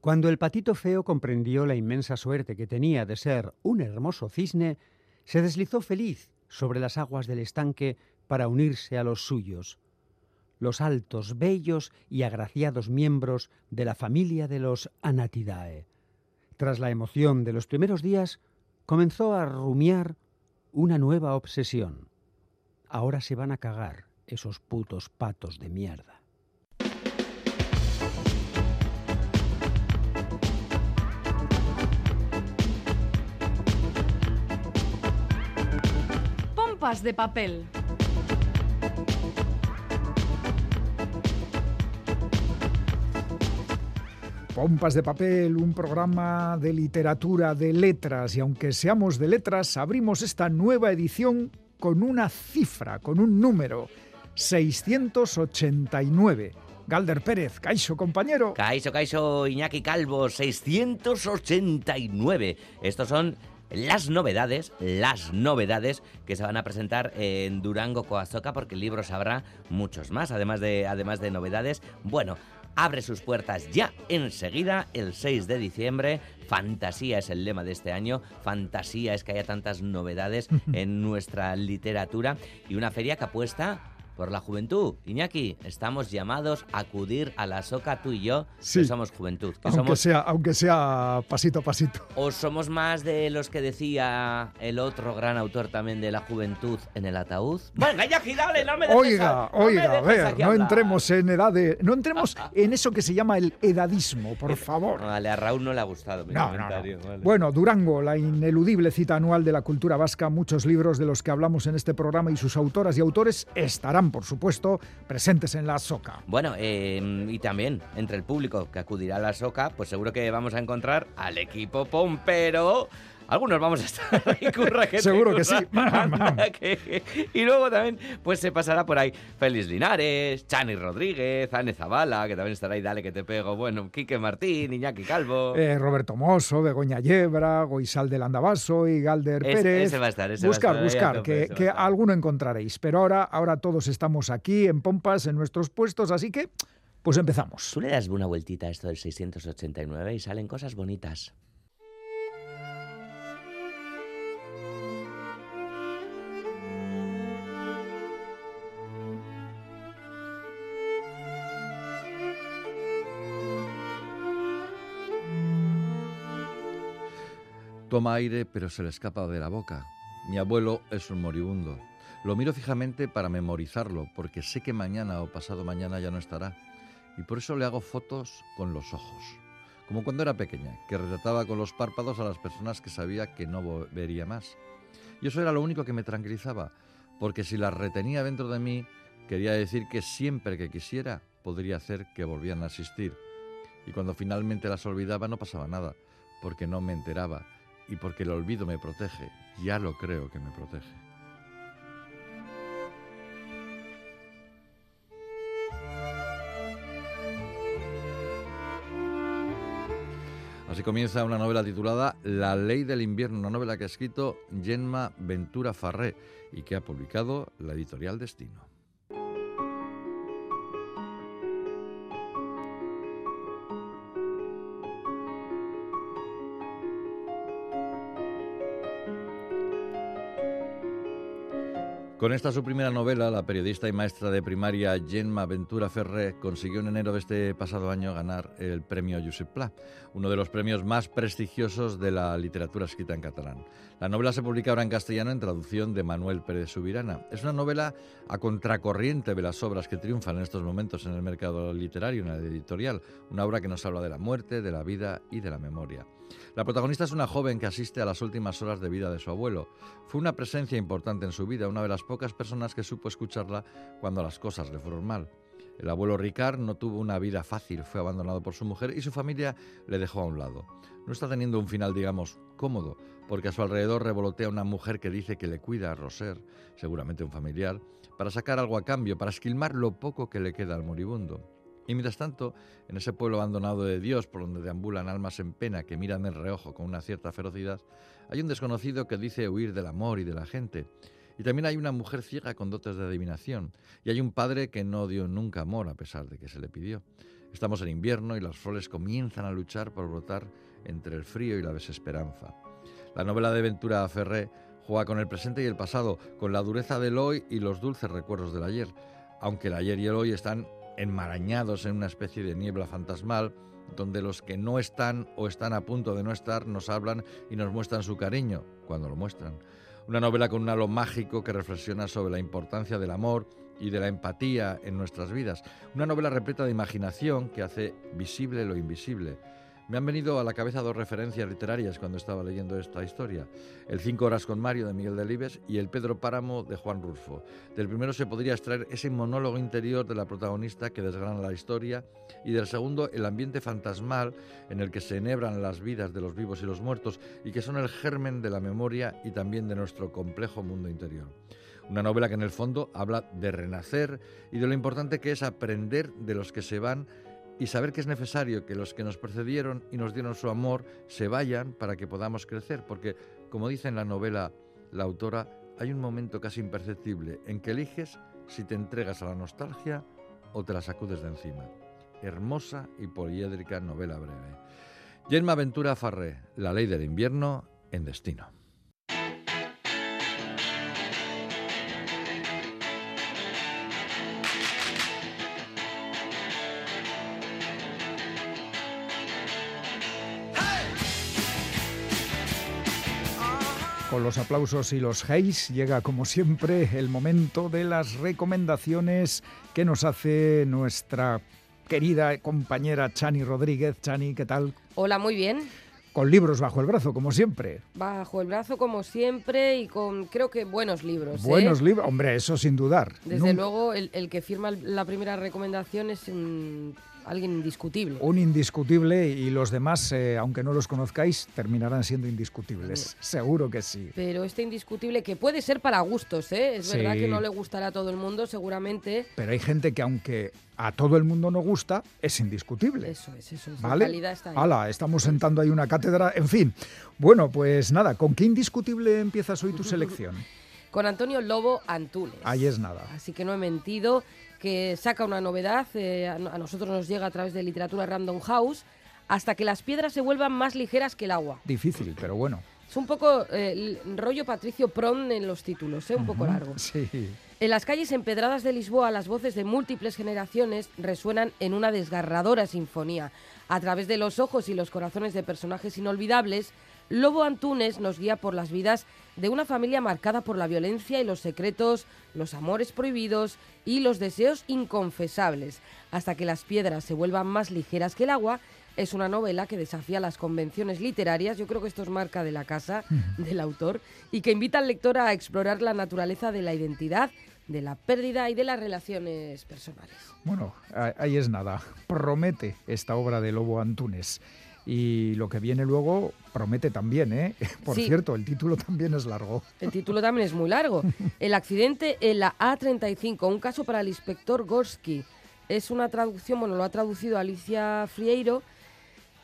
Cuando el patito feo comprendió la inmensa suerte que tenía de ser un hermoso cisne, se deslizó feliz sobre las aguas del estanque para unirse a los suyos, los altos, bellos y agraciados miembros de la familia de los Anatidae. Tras la emoción de los primeros días, comenzó a rumiar una nueva obsesión. Ahora se van a cagar esos putos patos de mierda. Pompas de papel. Pompas de papel, un programa de literatura, de letras, y aunque seamos de letras, abrimos esta nueva edición con una cifra, con un número, 689. Galder Pérez, Caixo, compañero. Caixo, Caixo, Iñaki Calvo, 689. Estos son las novedades, las novedades que se van a presentar en Durango Coazoca, porque el libro sabrá muchos más, además de, además de novedades. Bueno, abre sus puertas ya enseguida, el 6 de diciembre. Fantasía es el lema de este año. Fantasía es que haya tantas novedades en nuestra literatura y una feria que apuesta por la juventud. Iñaki, estamos llamados a acudir a la soca tú y yo, Sí. que somos juventud. Que Aunque, somos, sea, aunque sea pasito a pasito. ¿O somos más de los que decía el otro gran autor también de la juventud en el ataúd? Venga, Iñaki, dale, no me dejes Oiga, a- no me oiga, a dejes ver, no hablar. entremos en edad de, no entremos en eso que se llama el edadismo, por favor. Vale, a Raúl no le ha gustado mi No, no, no. comentario. vale. Bueno, Durango, la ineludible cita anual de la cultura vasca, muchos libros de los que hablamos en este programa y sus autoras y autores estarán, por supuesto, presentes en la SOCA. Bueno, eh, y también entre el público que acudirá a la soca, pues seguro que vamos a encontrar al equipo Pompero. Algunos vamos a estar ahí, curra que te Seguro que curra. sí. Anda que- Y luego también pues se pasará por ahí Félix Linares, Chani Rodríguez, Anne Zavala, que también estará ahí, dale que te pego. Bueno, Quique Martín, Iñaki Calvo. Eh, Roberto Mosso, Begoña Yebra, Goisal del Andabaso y Galder Ese- Pérez. ese va a estar, ese va a buscar, estar buscar, que, que alguno encontraréis. Pero ahora, ahora todos estamos aquí en Pompas, en nuestros puestos, así que, pues empezamos. Tú le das una vueltita a esto del 689 y salen cosas bonitas. Toma aire, pero se le escapa de la boca. Mi abuelo es un moribundo. Lo miro fijamente para memorizarlo, porque sé que mañana o pasado mañana ya no estará. Y por eso le hago fotos con los ojos. Como cuando era pequeña, que retrataba con los párpados a las personas que sabía que no vería más. Y eso era lo único que me tranquilizaba, porque si las retenía dentro de mí, quería decir que siempre que quisiera podría hacer que volvieran a existir. Y cuando finalmente las olvidaba no pasaba nada, porque no me enteraba y porque el olvido me protege, ya lo creo que me protege. Así comienza una novela titulada La ley del invierno, una novela que ha escrito Gemma Ventura Farré y que ha publicado la editorial Destino. Con esta su primera novela, la periodista y maestra de primaria Gemma Ventura Ferré consiguió en enero de este pasado año ganar el premio Josep Pla, uno de los premios más prestigiosos de la literatura escrita en catalán. La novela se publica ahora en castellano en traducción de Manuel Pérez Subirana. Es una novela a contracorriente de las obras que triunfan en estos momentos en el mercado literario, en la editorial, una obra que nos habla de la muerte, de la vida y de la memoria. La protagonista es una joven que asiste a las últimas horas de vida de su abuelo. Fue una presencia importante en su vida, una de las pocas personas que supo escucharla cuando las cosas le fueron mal. El abuelo Ricard no tuvo una vida fácil, fue abandonado por su mujer y su familia le dejó a un lado. No está teniendo un final, digamos, cómodo, porque a su alrededor revolotea una mujer que dice que le cuida a Roser, seguramente un familiar, para sacar algo a cambio, para esquilmar lo poco que le queda al moribundo. Y mientras tanto, en ese pueblo abandonado de Dios, por donde deambulan almas en pena que miran en reojo con una cierta ferocidad, hay un desconocido que dice huir del amor y de la gente. Y también hay una mujer ciega con dotes de adivinación. Y hay un padre que no dio nunca amor a pesar de que se le pidió. Estamos en invierno y las flores comienzan a luchar por brotar entre el frío y la desesperanza. La novela de Ventura Ferré juega con el presente y el pasado, con la dureza del hoy y los dulces recuerdos del ayer, aunque el ayer y el hoy están enmarañados en una especie de niebla fantasmal, donde los que no están o están a punto de no estar nos hablan y nos muestran su cariño, cuando lo muestran. Una novela con un halo mágico que reflexiona sobre la importancia del amor y de la empatía en nuestras vidas. Una novela repleta de imaginación que hace visible lo invisible me han venido a la cabeza dos referencias literarias cuando estaba leyendo esta historia. El Cinco horas con Mario de Miguel Delibes y el Pedro Páramo de Juan Rulfo. Del primero se podría extraer ese monólogo interior de la protagonista que desgrana la historia y del segundo el ambiente fantasmal en el que se enhebran las vidas de los vivos y los muertos y que son el germen de la memoria y también de nuestro complejo mundo interior. Una novela que en el fondo habla de renacer y de lo importante que es aprender de los que se van y saber que es necesario que los que nos precedieron y nos dieron su amor se vayan para que podamos crecer, porque, como dice en la novela la autora, hay un momento casi imperceptible en que eliges si te entregas a la nostalgia o te la sacudes de encima. Hermosa y poliédrica novela breve. Gemma Ventura Farré, La ley del invierno en destino. Con los aplausos y los heys llega como siempre el momento de las recomendaciones que nos hace nuestra querida compañera Chani Rodríguez. Chani, ¿qué tal? Hola, muy bien. Con libros bajo el brazo, como siempre. Bajo el brazo, como siempre, y con creo que buenos libros. ¿eh? Buenos libros, hombre, eso sin dudar. Desde luego, el, el, que firma la primera recomendación es un alguien indiscutible. Un indiscutible y los demás, eh, aunque no los conozcáis, terminarán siendo indiscutibles. Seguro que sí. Pero este indiscutible que puede ser para gustos, ¿eh? Es verdad que no le gustará a todo el mundo, seguramente. Pero hay gente que aunque a todo el mundo no gusta, es indiscutible. Eso es, eso es. ¿Vale? La calidad está ahí. Hala, estamos sentando ahí una cátedra. En fin, bueno, pues nada, ¿con qué indiscutible empiezas hoy tu selección? Con Antonio Lobo Antunes. Ahí es nada. Así que no he mentido que saca una novedad, eh, a nosotros nos llega a través de literatura Random House, hasta que las piedras se vuelvan más ligeras que el agua. Difícil, pero bueno. Es un poco eh, rollo Patricio Pron en los títulos, ¿eh? un poco largo. Sí. En las calles empedradas de Lisboa, las voces de múltiples generaciones resuenan en una desgarradora sinfonía. A través de los ojos y los corazones de personajes inolvidables, Lobo Antunes nos guía por las vidas de una familia marcada por la violencia y los secretos, los amores prohibidos y los deseos inconfesables, hasta que las piedras se vuelvan más ligeras que el agua. Es una novela que desafía las convenciones literarias, yo creo que esto es marca de la casa del autor, y que invita al lector a explorar la naturaleza de la identidad, de la pérdida y de las relaciones personales. Bueno, ahí es nada. Promete esta obra de Lobo Antunes. Y lo que viene luego promete también, ¿eh? Por cierto, el título también es largo. El título también es muy largo. El accidente en la A35, un caso para el inspector Gorski. Es una traducción, bueno, lo ha traducido Alicia Frieiro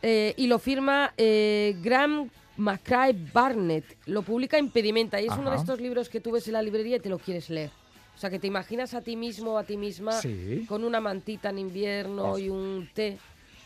eh, y lo firma eh, Graham McCray Barnett. Lo publica Impedimenta y es uno de estos libros que tú ves en la librería y te lo quieres leer. O sea, que te imaginas a ti mismo o a ti misma con una mantita en invierno y un té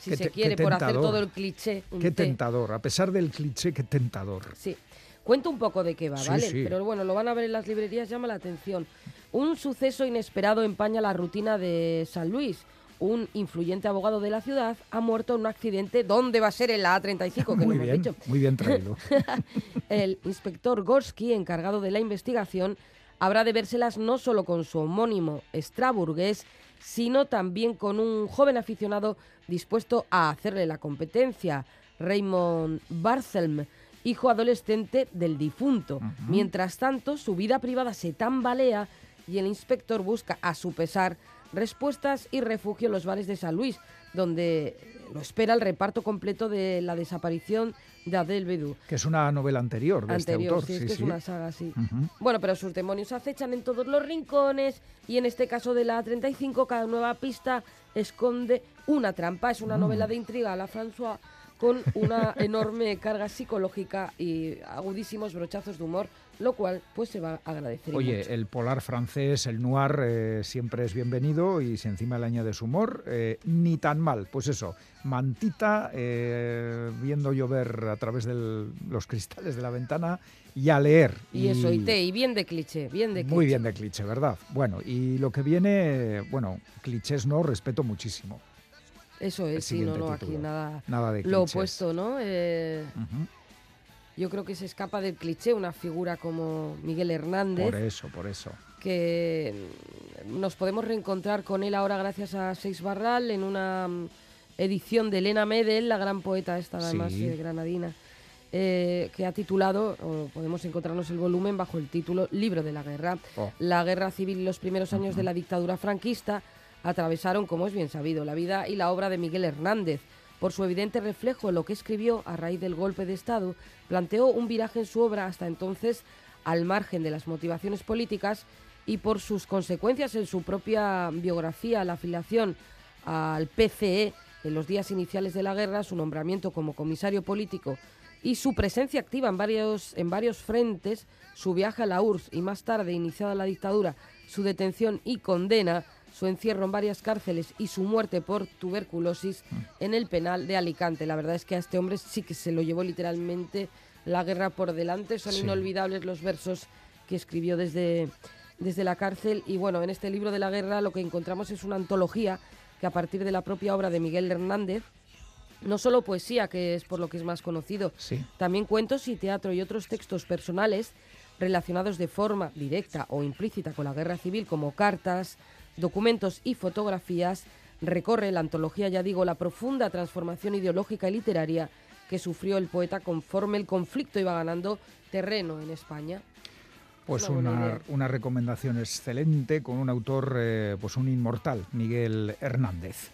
si se quiere, por hacer todo el cliché. qué tentador, a pesar del cliché, qué tentador. Sí. Cuento un poco de qué va, ¿vale? Pero bueno, lo van a ver en las librerías, llama la atención. Un suceso inesperado empaña la rutina de San Luis. Un influyente abogado de la ciudad ha muerto en un accidente. ¿Dónde va a ser en la A35? Que muy bien, dicho. Muy bien traído. el inspector Gorski, encargado de la investigación, habrá de vérselas no solo con su homónimo estraburgués, sino también con un joven aficionado dispuesto a hacerle la competencia, Raymond Barthelm, hijo adolescente del difunto. Mientras tanto, su vida privada se tambalea y el inspector busca, a su pesar, respuestas y refugio en los bares de San Luis, donde lo espera el reparto completo de la desaparición de Adele Bedou. Que es una novela anterior de este autor. Sí, es una saga, sí. Bueno, pero sus demonios acechan en todos los rincones y en este caso de la 35 cada nueva pista esconde una trampa. Es una mm. novela de intriga a la François con una enorme carga psicológica y agudísimos brochazos de humor, lo cual pues se va a agradecer. Oye, el polar francés, el noir, eh, siempre es bienvenido y si encima le añades humor, eh, ni tan mal. Pues eso, mantita, eh, viendo llover a través de los cristales de la ventana y a leer. Y, eso, y té, y bien de cliché, bien de cliché. Muy bien de cliché, ¿verdad? Bueno, y lo que viene, bueno, clichés no, respeto muchísimo. Eso es, sí, no, no, aquí nada, nada de lo opuesto, ¿no? Eh, yo creo que se escapa del cliché una figura como Miguel Hernández. Por eso, por eso. Que nos podemos reencontrar con él ahora gracias a Seis Barral en una mm, edición de Elena Medel, la gran poeta esta además eh, granadina, eh, que ha titulado, o podemos encontrarnos el volumen bajo el título Libro de la Guerra. Oh. La guerra civil y los primeros años de la dictadura franquista atravesaron, como es bien sabido, la vida y la obra de Miguel Hernández. Por su evidente reflejo en lo que escribió a raíz del golpe de Estado, planteó un viraje en su obra hasta entonces al margen de las motivaciones políticas y por sus consecuencias en su propia biografía, la afiliación al PCE en los días iniciales de la guerra, su nombramiento como comisario político y su presencia activa en varios, en varios frentes, su viaje a la URSS y más tarde, iniciada la dictadura, su detención y condena, su encierro en varias cárceles y su muerte por tuberculosis en el penal de Alicante. La verdad es que a este hombre sí que se lo llevó literalmente la guerra por delante. Son inolvidables los versos que escribió desde, desde la cárcel. Y bueno, en este libro de la guerra lo que encontramos es una antología que a partir de la propia obra de Miguel Hernández, no solo poesía, que es por lo que es más conocido, también cuentos y teatro y otros textos personales relacionados de forma directa o implícita con la guerra civil, como cartas, documentos y fotografías, recorre la antología, ya digo, la profunda transformación ideológica y literaria que sufrió el poeta conforme el conflicto iba ganando terreno en España. Pues una, una, recomendación excelente con un autor, eh, pues un inmortal, Miguel Hernández.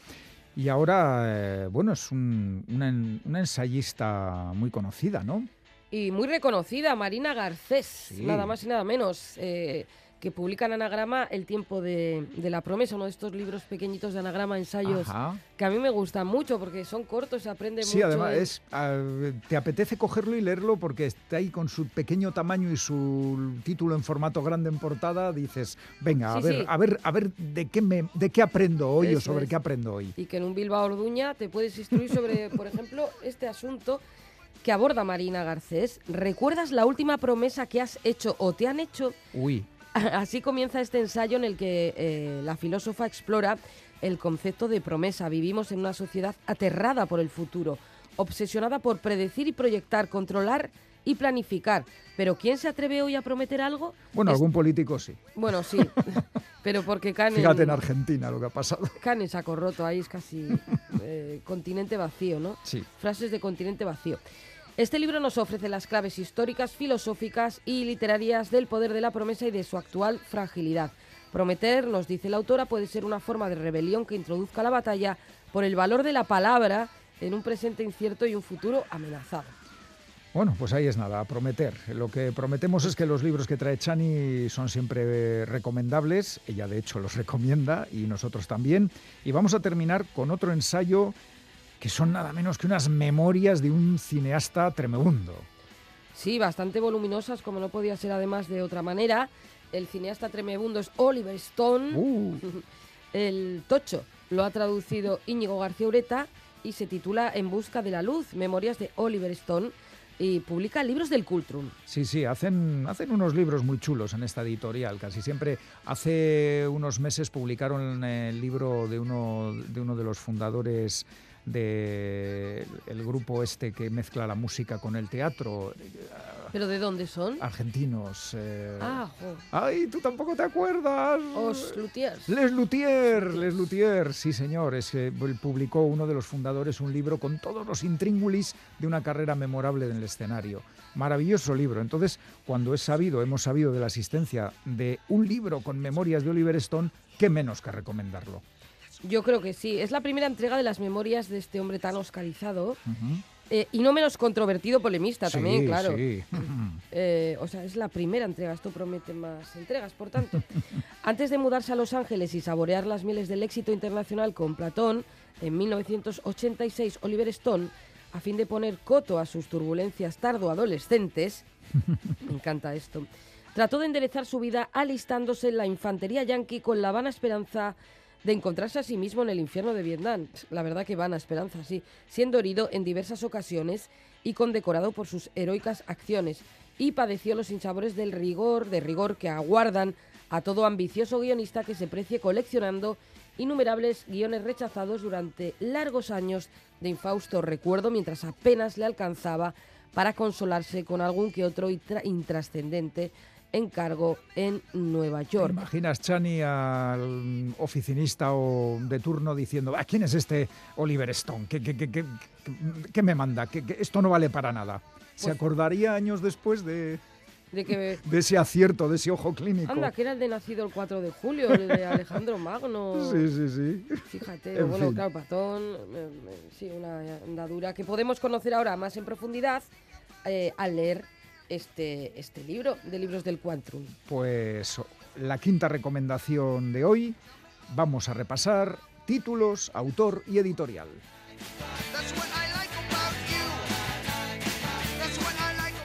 Y ahora, eh, bueno, es una, ensayista muy conocida, ¿no? Y muy reconocida, Marina Garcés, nada más y nada menos. Eh, que publica en Anagrama El tiempo de, la promesa, uno de estos libros pequeñitos de anagrama, ensayos, que a mí me gustan mucho porque son cortos, se aprende mucho. Sí, además es, te apetece cogerlo y leerlo porque está ahí con su pequeño tamaño y su título en formato grande en portada, dices, venga, a ver, a ver, a ver de qué me, de qué aprendo hoy o sobre qué aprendo hoy. Y que en un Bilbao Orduña te puedes instruir sobre, por ejemplo, este asunto que aborda Marina Garcés. ¿Recuerdas la última promesa que has hecho o te han hecho? Uy. Así comienza este ensayo en el que eh, la filósofa explora el concepto de promesa. Vivimos en una sociedad aterrada por el futuro, obsesionada por predecir y proyectar, controlar y planificar. Pero ¿quién se atreve hoy a prometer algo? Bueno, algún político sí. Bueno, sí. pero porque Canes... Fíjate en Argentina lo que ha pasado. Canes saco roto, ahí es casi eh, continente vacío, ¿no? Sí. Frases de continente vacío. Este libro nos ofrece las claves históricas, filosóficas y literarias del poder de la promesa y de su actual fragilidad. Prometer, nos dice la autora, puede ser una forma de rebelión que introduzca la batalla por el valor de la palabra en un presente incierto y un futuro amenazado. Bueno, pues ahí es nada, a prometer. Lo que prometemos es que los libros que trae Chani son siempre recomendables, ella de hecho los recomienda y nosotros también. Y vamos a terminar con otro ensayo que son nada menos que unas memorias de un cineasta tremebundo. Sí, bastante voluminosas, como no podía ser además de otra manera. El cineasta tremebundo es Oliver Stone. Uh. El Tocho lo ha traducido Íñigo García Ureta y se titula En busca de la luz, Memorias de Oliver Stone y publica libros del Cultrum. Sí, sí, hacen, hacen unos libros muy chulos en esta editorial. Casi siempre, hace unos meses publicaron el libro de uno de, uno de los fundadores del el grupo este que mezcla la música con el teatro. ¿Pero de dónde son? Argentinos. Eh. Ah, ¡Ay, tú tampoco te acuerdas! Os Lutiers. Les Lutiers, Les Lutiers, sí señor. Es que publicó uno de los fundadores un libro con todos los intríngulis de una carrera memorable en el escenario. Maravilloso libro. Entonces, cuando es sabido, hemos sabido de la existencia de un libro con memorias de Oliver Stone, qué menos que recomendarlo. Yo creo que sí. Es la primera entrega de las memorias de este hombre tan oscarizado. Eh, y no menos controvertido polemista también, claro. Sí. Eh, o sea, es la primera entrega, esto promete más entregas, por tanto. Antes de mudarse a Los Ángeles y saborear las mieles del éxito internacional con Platón, en 1986 Oliver Stone a fin de poner coto a sus turbulencias tardo-adolescentes, me encanta esto, trató de enderezar su vida alistándose en la infantería yanqui con la vana esperanza de encontrarse a sí mismo en el infierno de Vietnam. La verdad que vana esperanza, sí, siendo herido en diversas ocasiones y condecorado por sus heroicas acciones. Y padeció los insabores del rigor, de rigor que aguardan a todo ambicioso guionista que se precie coleccionando innumerables guiones rechazados durante largos años de infausto recuerdo mientras apenas le alcanzaba para consolarse con algún que otro intrascendente encargo en Nueva York. imaginas, Chani, al oficinista o de turno diciendo, ¿a ah, quién es este Oliver Stone? ¿Qué, qué, me manda? ¿Que, esto no vale para nada? ¿Se pues acordaría años después de, de, que, de ese acierto, de ese ojo clínico. Anda, que era el de nacido el 4 de julio, el de Alejandro Magno. Sí, sí, sí. Fíjate, bueno, claro, Patón, eh, eh, sí, una andadura que podemos conocer ahora más en profundidad eh, al leer este, este libro de libros del Quantrum. Pues la quinta recomendación de hoy, vamos a repasar títulos, autor y editorial.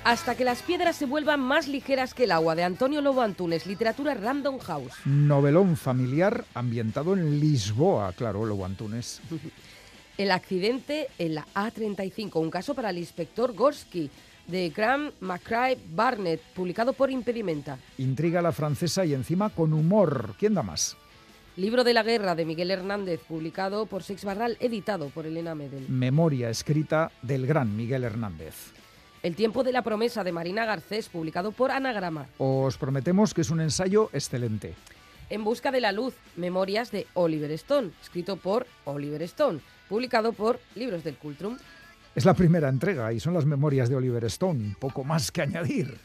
Hasta que las piedras se vuelvan más ligeras que el agua, de Antonio Lobo Antunes, literatura Random House. Novelón familiar ambientado en Lisboa, claro, Lobo Antunes. el accidente en la A35, un caso para el inspector Gorski, de Graham McCrae Barnett, publicado por Impedimenta. Intriga la francesa y encima con humor. ¿Quién da más? Libro de la guerra de Miguel Hernández, publicado por Sex Barral, editado por Elena Medel. Memoria escrita del gran Miguel Hernández. El tiempo de la promesa de Marina Garcés, publicado por Anagrama. Os prometemos que es un ensayo excelente. En busca de la luz, memorias de Oliver Stone, escrito por Oliver Stone, publicado por Libros del Cultrum. Es la primera entrega y son las memorias de Oliver Stone, poco más que añadir.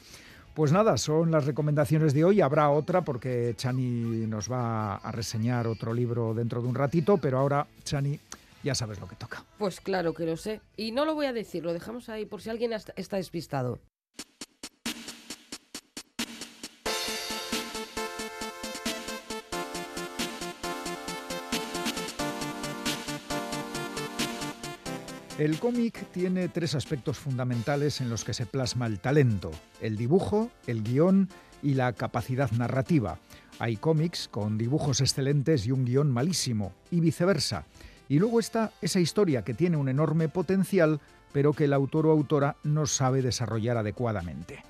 Pues nada, son las recomendaciones de hoy. Habrá otra porque Chani nos va a reseñar otro libro dentro de un ratito, pero ahora, Chani, ya sabes lo que toca. Pues claro que lo sé. Y no lo voy a decir, lo dejamos ahí por si alguien está despistado. El cómic tiene tres aspectos fundamentales en los que se plasma el talento, el dibujo, el guion y la capacidad narrativa. Hay cómics con dibujos excelentes y un guion malísimo, y viceversa. Y luego está esa historia que tiene un enorme potencial, pero que el autor o autora no sabe desarrollar adecuadamente.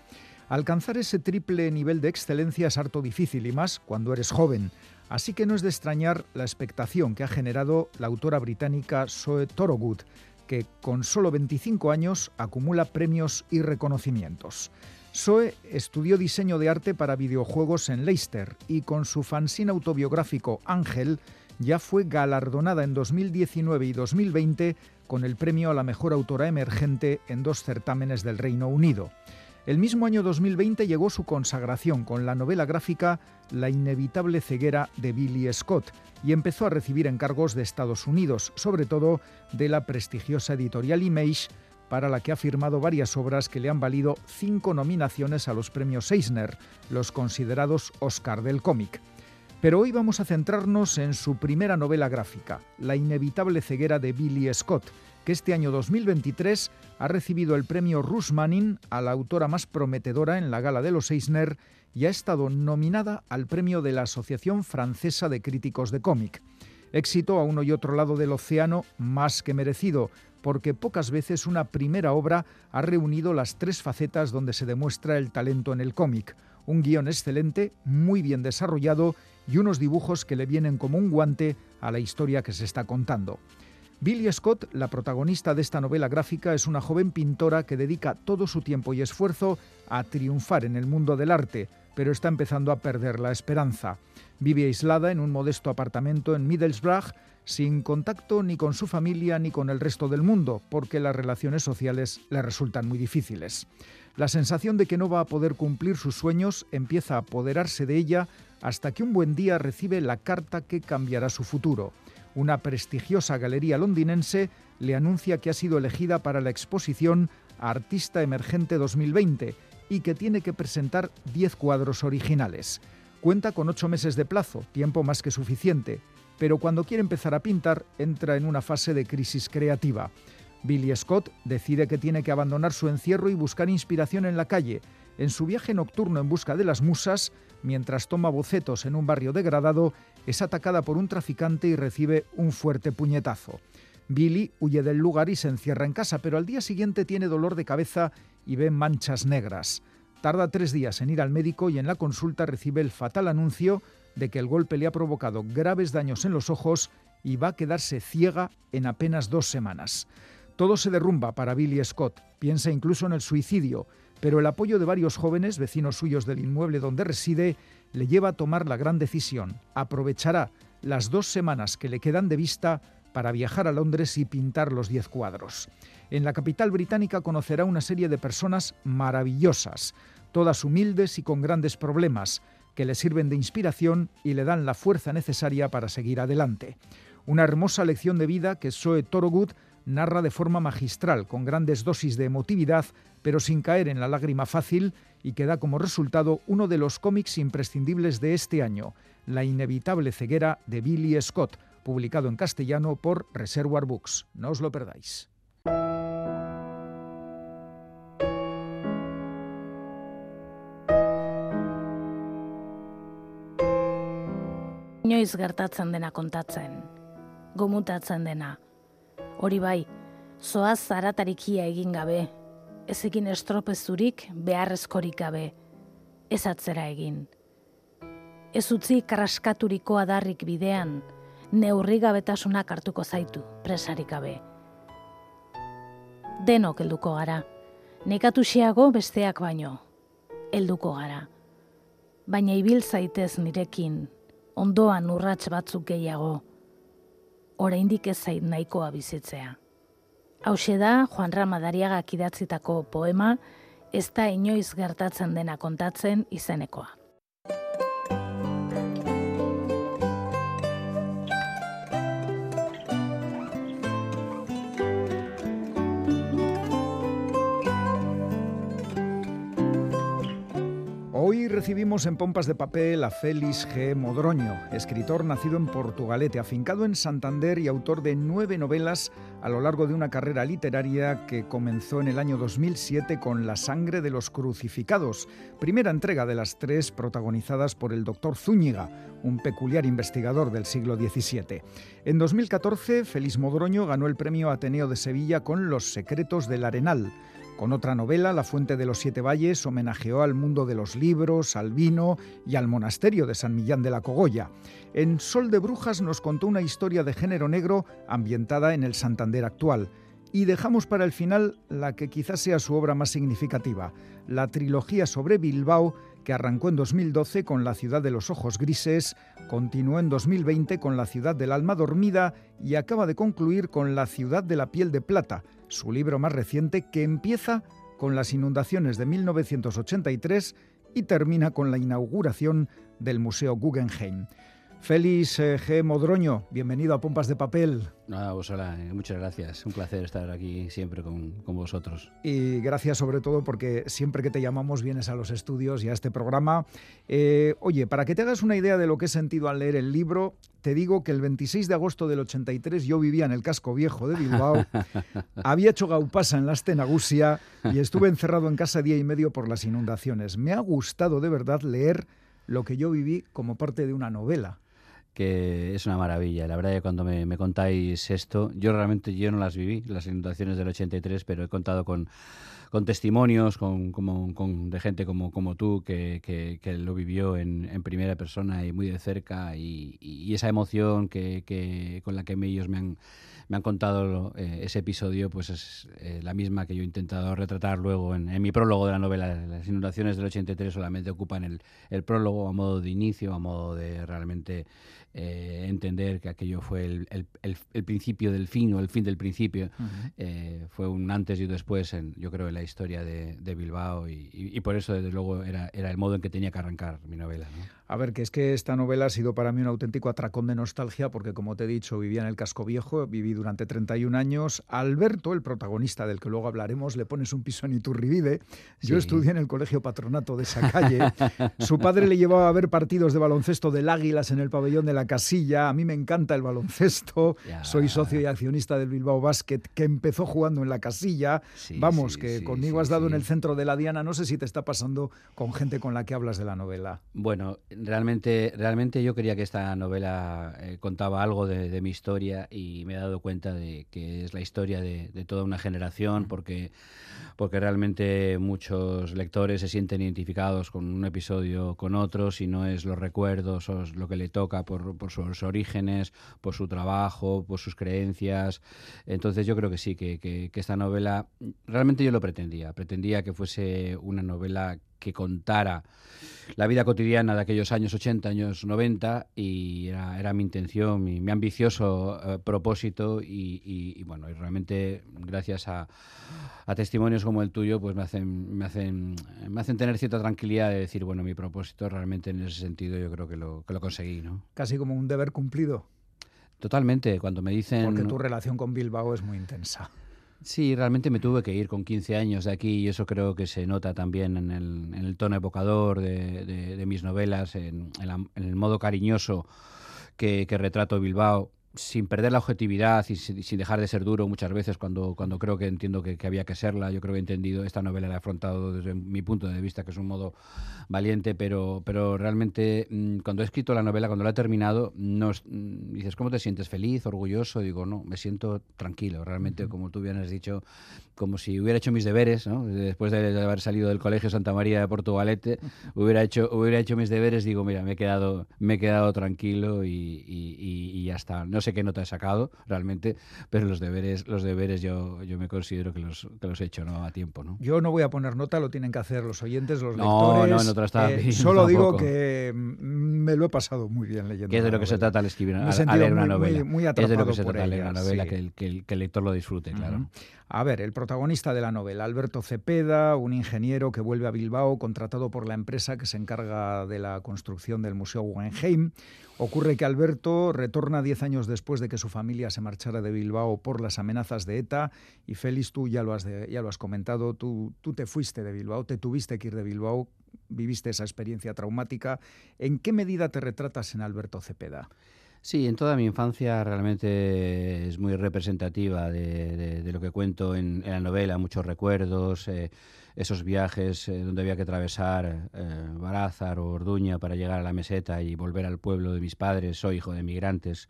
Alcanzar ese triple nivel de excelencia es harto difícil y más cuando eres joven, así que no es de extrañar la expectación que ha generado la autora británica Zoe Torogood, que con solo 25 años acumula premios y reconocimientos. Zoe estudió diseño de arte para videojuegos en Leicester y con su fanzine autobiográfico Ángel ya fue galardonada en 2019 y 2020 con el premio a la mejor autora emergente en dos certámenes del Reino Unido. El mismo año 2020 llegó su consagración con la novela gráfica La inevitable ceguera de Billy Scott y empezó a recibir encargos de Estados Unidos, sobre todo de la prestigiosa editorial Image, para la que ha firmado varias obras que le han valido cinco nominaciones a los premios Eisner, los considerados Oscar del cómic. Pero hoy vamos a centrarnos en su primera novela gráfica, La inevitable ceguera de Billy Scott, que este año 2023 ha recibido el premio Russ Manning a la autora más prometedora en la gala de los Eisner y ha estado nominada al premio de la Asociación Francesa de Críticos de Cómic. Éxito a uno y otro lado del océano más que merecido, porque pocas veces una primera obra ha reunido las tres facetas donde se demuestra el talento en el cómic. Un guion excelente, muy bien desarrollado y unos dibujos que le vienen como un guante a la historia que se está contando. Billy Scott, la protagonista de esta novela gráfica, es una joven pintora que dedica todo su tiempo y esfuerzo a triunfar en el mundo del arte, pero está empezando a perder la esperanza. Vive aislada en un modesto apartamento en Middlesbrough, sin contacto ni con su familia ni con el resto del mundo, porque las relaciones sociales le resultan muy difíciles. La sensación de que no va a poder cumplir sus sueños empieza a apoderarse de ella hasta que un buen día recibe la carta que cambiará su futuro. Una prestigiosa galería londinense le anuncia que ha sido elegida para la exposición Artista Emergente 2020 y que tiene que presentar 10 cuadros originales. Cuenta con 8 meses de plazo, tiempo más que suficiente, pero cuando quiere empezar a pintar entra en una fase de crisis creativa. Billy Scott decide que tiene que abandonar su encierro y buscar inspiración en la calle. En su viaje nocturno en busca de las musas, mientras toma bocetos en un barrio degradado, es atacada por un traficante y recibe un fuerte puñetazo. Billy huye del lugar y se encierra en casa, pero al día siguiente tiene dolor de cabeza y ve manchas negras. Tarda tres días en ir al médico y en la consulta recibe el fatal anuncio de que el golpe le ha provocado graves daños en los ojos y va a quedarse ciega en apenas dos semanas. Todo se derrumba para Billy Scott, piensa incluso en el suicidio, pero el apoyo de varios jóvenes, vecinos suyos del inmueble donde reside, le lleva a tomar la gran decisión. Aprovechará las dos semanas que le quedan de vista para viajar a Londres y pintar los diez cuadros. En la capital británica conocerá una serie de personas maravillosas, todas humildes y con grandes problemas, que le sirven de inspiración y le dan la fuerza necesaria para seguir adelante. Una hermosa lección de vida que Zoe Torogood narra de forma magistral, con grandes dosis de emotividad, pero sin caer en la lágrima fácil, y que da como resultado uno de los cómics imprescindibles de este año, La inevitable ceguera de Billy Scott, publicado en castellano por Reservoir Books. No os lo perdáis. Inoiz gertatzen dena kontatzen, gomutatzen dena. Hori bai, zoaz zaratarikia egin gabe, ezekin estropezurik beharrezkorik gabe, ez atzera egin. Ez utzi karaskaturiko adarrik bidean, neurri gabetasunak hartuko zaitu, presarik gabe. Denok helduko gara, nekatusiago besteak baino, helduko gara. Baina ibil zaitez nirekin, ondoan urrats batzuk gehiago, oraindik ez zait nahikoa bizitzea. Hauxe da Juan Ramadariagak idatzitako poema, ez da inoiz gertatzen dena kontatzen izenekoa. Recibimos en Pompas de Papel a Félix G. Modroño, escritor nacido en Portugalete, afincado en Santander y autor de nueve novelas a lo largo de una carrera literaria que comenzó en el año 2007 con La sangre de los crucificados, primera entrega de las tres protagonizadas por el doctor Zúñiga, un peculiar investigador del siglo XVII. En 2014, Félix Modroño ganó el premio Ateneo de Sevilla con Los secretos del Arenal con otra novela, La Fuente de los Siete Valles, homenajeó al mundo de los libros, al vino y al monasterio de San Millán de la Cogolla. En Sol de Brujas nos contó una historia de género negro ambientada en el Santander actual. Y dejamos para el final la que quizás sea su obra más significativa, la trilogía sobre Bilbao, que arrancó en 2012 con La ciudad de los ojos grises, continuó en 2020 con La ciudad del alma dormida y acaba de concluir con La ciudad de la piel de plata, su libro más reciente que empieza con las inundaciones de 1983 y termina con la inauguración del Museo Guggenheim. Félix eh, G. Modroño, bienvenido a Pompas de Papel. Ah, pues hola, eh, muchas gracias. Un placer estar aquí siempre con, con, vosotros. Y gracias sobre todo porque siempre que te llamamos vienes a los estudios y a este programa. Eh, oye, para que te hagas una idea de lo que he sentido al leer el libro, te digo que el 26 de agosto del 83 yo vivía en el casco viejo de Bilbao, había hecho gaupasa en la Astenagusia y estuve encerrado en casa día y medio por las inundaciones. Me ha gustado de verdad leer lo que yo viví como parte de una novela que es una maravilla. La verdad que cuando me, contáis esto, yo realmente yo no las viví, las inundaciones del 83, pero he contado con, con testimonios con, como, con, de gente como, como tú que, que, lo vivió en, en, primera persona y muy de cerca y, y esa emoción que, que, con la que ellos me han me han contado eh, ese episodio, pues es eh, la misma que yo he intentado retratar luego en, mi prólogo de la novela. Las inundaciones del 83 solamente ocupan el, el prólogo a modo de inicio, a modo de realmente eh, entender que aquello fue el, el, el, principio del fin o el fin del principio. fue un antes y un después, en, yo creo, en la historia de, de Bilbao y, y, por eso, desde luego, era, era el modo en que tenía que arrancar mi novela. ¿no? A ver, que es que esta novela ha sido para mí un auténtico atracón de nostalgia porque, como te he dicho, vivía en el casco viejo, viví durante 31 años. Alberto, el protagonista del que luego hablaremos, le pones un piso en Iturrivive. Yo estudié en el colegio patronato de esa calle. Su padre le llevaba a ver partidos de baloncesto del Águilas en el pabellón de la Casilla. A mí me encanta el baloncesto. Soy socio y accionista del Bilbao Basket, que empezó jugando en la Casilla. Vamos, que conmigo has dado en el centro de la Diana. No sé si te está pasando con gente con la que hablas de la novela. Bueno, realmente, realmente yo quería que esta novela eh, contaba algo de, mi historia y me he dado cuenta de que es la historia de, toda una generación porque, porque realmente muchos lectores se sienten identificados con un episodio, con otros y no es los recuerdos o lo que le toca por, por sus orígenes, por su trabajo, por sus creencias. Entonces yo creo que sí, que, que esta novela, realmente yo lo pretendía, pretendía que fuese una novela que contara la vida cotidiana de aquellos años 80, años 90 y era, mi intención, mi, ambicioso eh, propósito y, bueno, y realmente gracias a, testimonios como el tuyo pues me hacen, me, hacen, me hacen tener cierta tranquilidad de decir, bueno, mi propósito realmente en ese sentido yo creo que lo, que lo conseguí. ¿no? Casi como un deber cumplido. Totalmente, cuando me dicen... Porque tu relación con Bilbao es muy intensa. Sí, realmente me tuve que ir con 15 años de aquí y eso creo que se nota también en el, en el tono evocador de, mis novelas, en, el modo cariñoso que retrato Bilbao sin perder la objetividad y sin, dejar de ser duro muchas veces cuando, cuando creo que entiendo que, había que serla. Yo creo que he entendido, esta novela la he afrontado desde mi punto de vista, que es un modo valiente, pero, pero realmente mm, cuando he escrito la novela, cuando la he terminado, no, mm, dices, ¿cómo te sientes? ¿Feliz? ¿Orgulloso? Digo, no, me siento tranquilo, realmente, como tú bien has dicho, como si hubiera hecho mis deberes, ¿no? después de haber salido del Colegio Santa María de Portugalete, hubiera hecho, hubiera hecho mis deberes, digo, mira, me he quedado, me he quedado tranquilo y, y ya está. No sé qué nota he sacado realmente, pero los deberes, los deberes yo, yo me considero que los, que los he hecho ¿no? a tiempo. ¿no? Yo no voy a poner nota, lo tienen que hacer los oyentes, los lectores. No, no, no eh, Solo digo que me lo he pasado muy bien leyendo. ¿Qué es de lo que se trata al escribir, leer una novela? Muy, es de lo que se trata al leer una novela, que, el, que, el, lector lo disfrute, claro. A ver, el protagonista de la novela, Alberto Cepeda, un ingeniero que vuelve a Bilbao, contratado por la empresa que se encarga de la construcción del Museo Guggenheim. Ocurre que Alberto retorna diez años después de que su familia se marchara de Bilbao por las amenazas de ETA. Y Félix, tú ya lo has, ya lo has comentado, tú, tú te fuiste de Bilbao, te tuviste que ir de Bilbao, viviste esa experiencia traumática. ¿En qué medida te retratas en Alberto Cepeda? Sí, en toda mi infancia realmente es muy representativa de, lo que cuento en, la novela, muchos recuerdos, eh, esos viajes eh, donde había que atravesar eh, Barázar o Orduña para llegar a la meseta y volver al pueblo de mis padres, soy hijo de migrantes.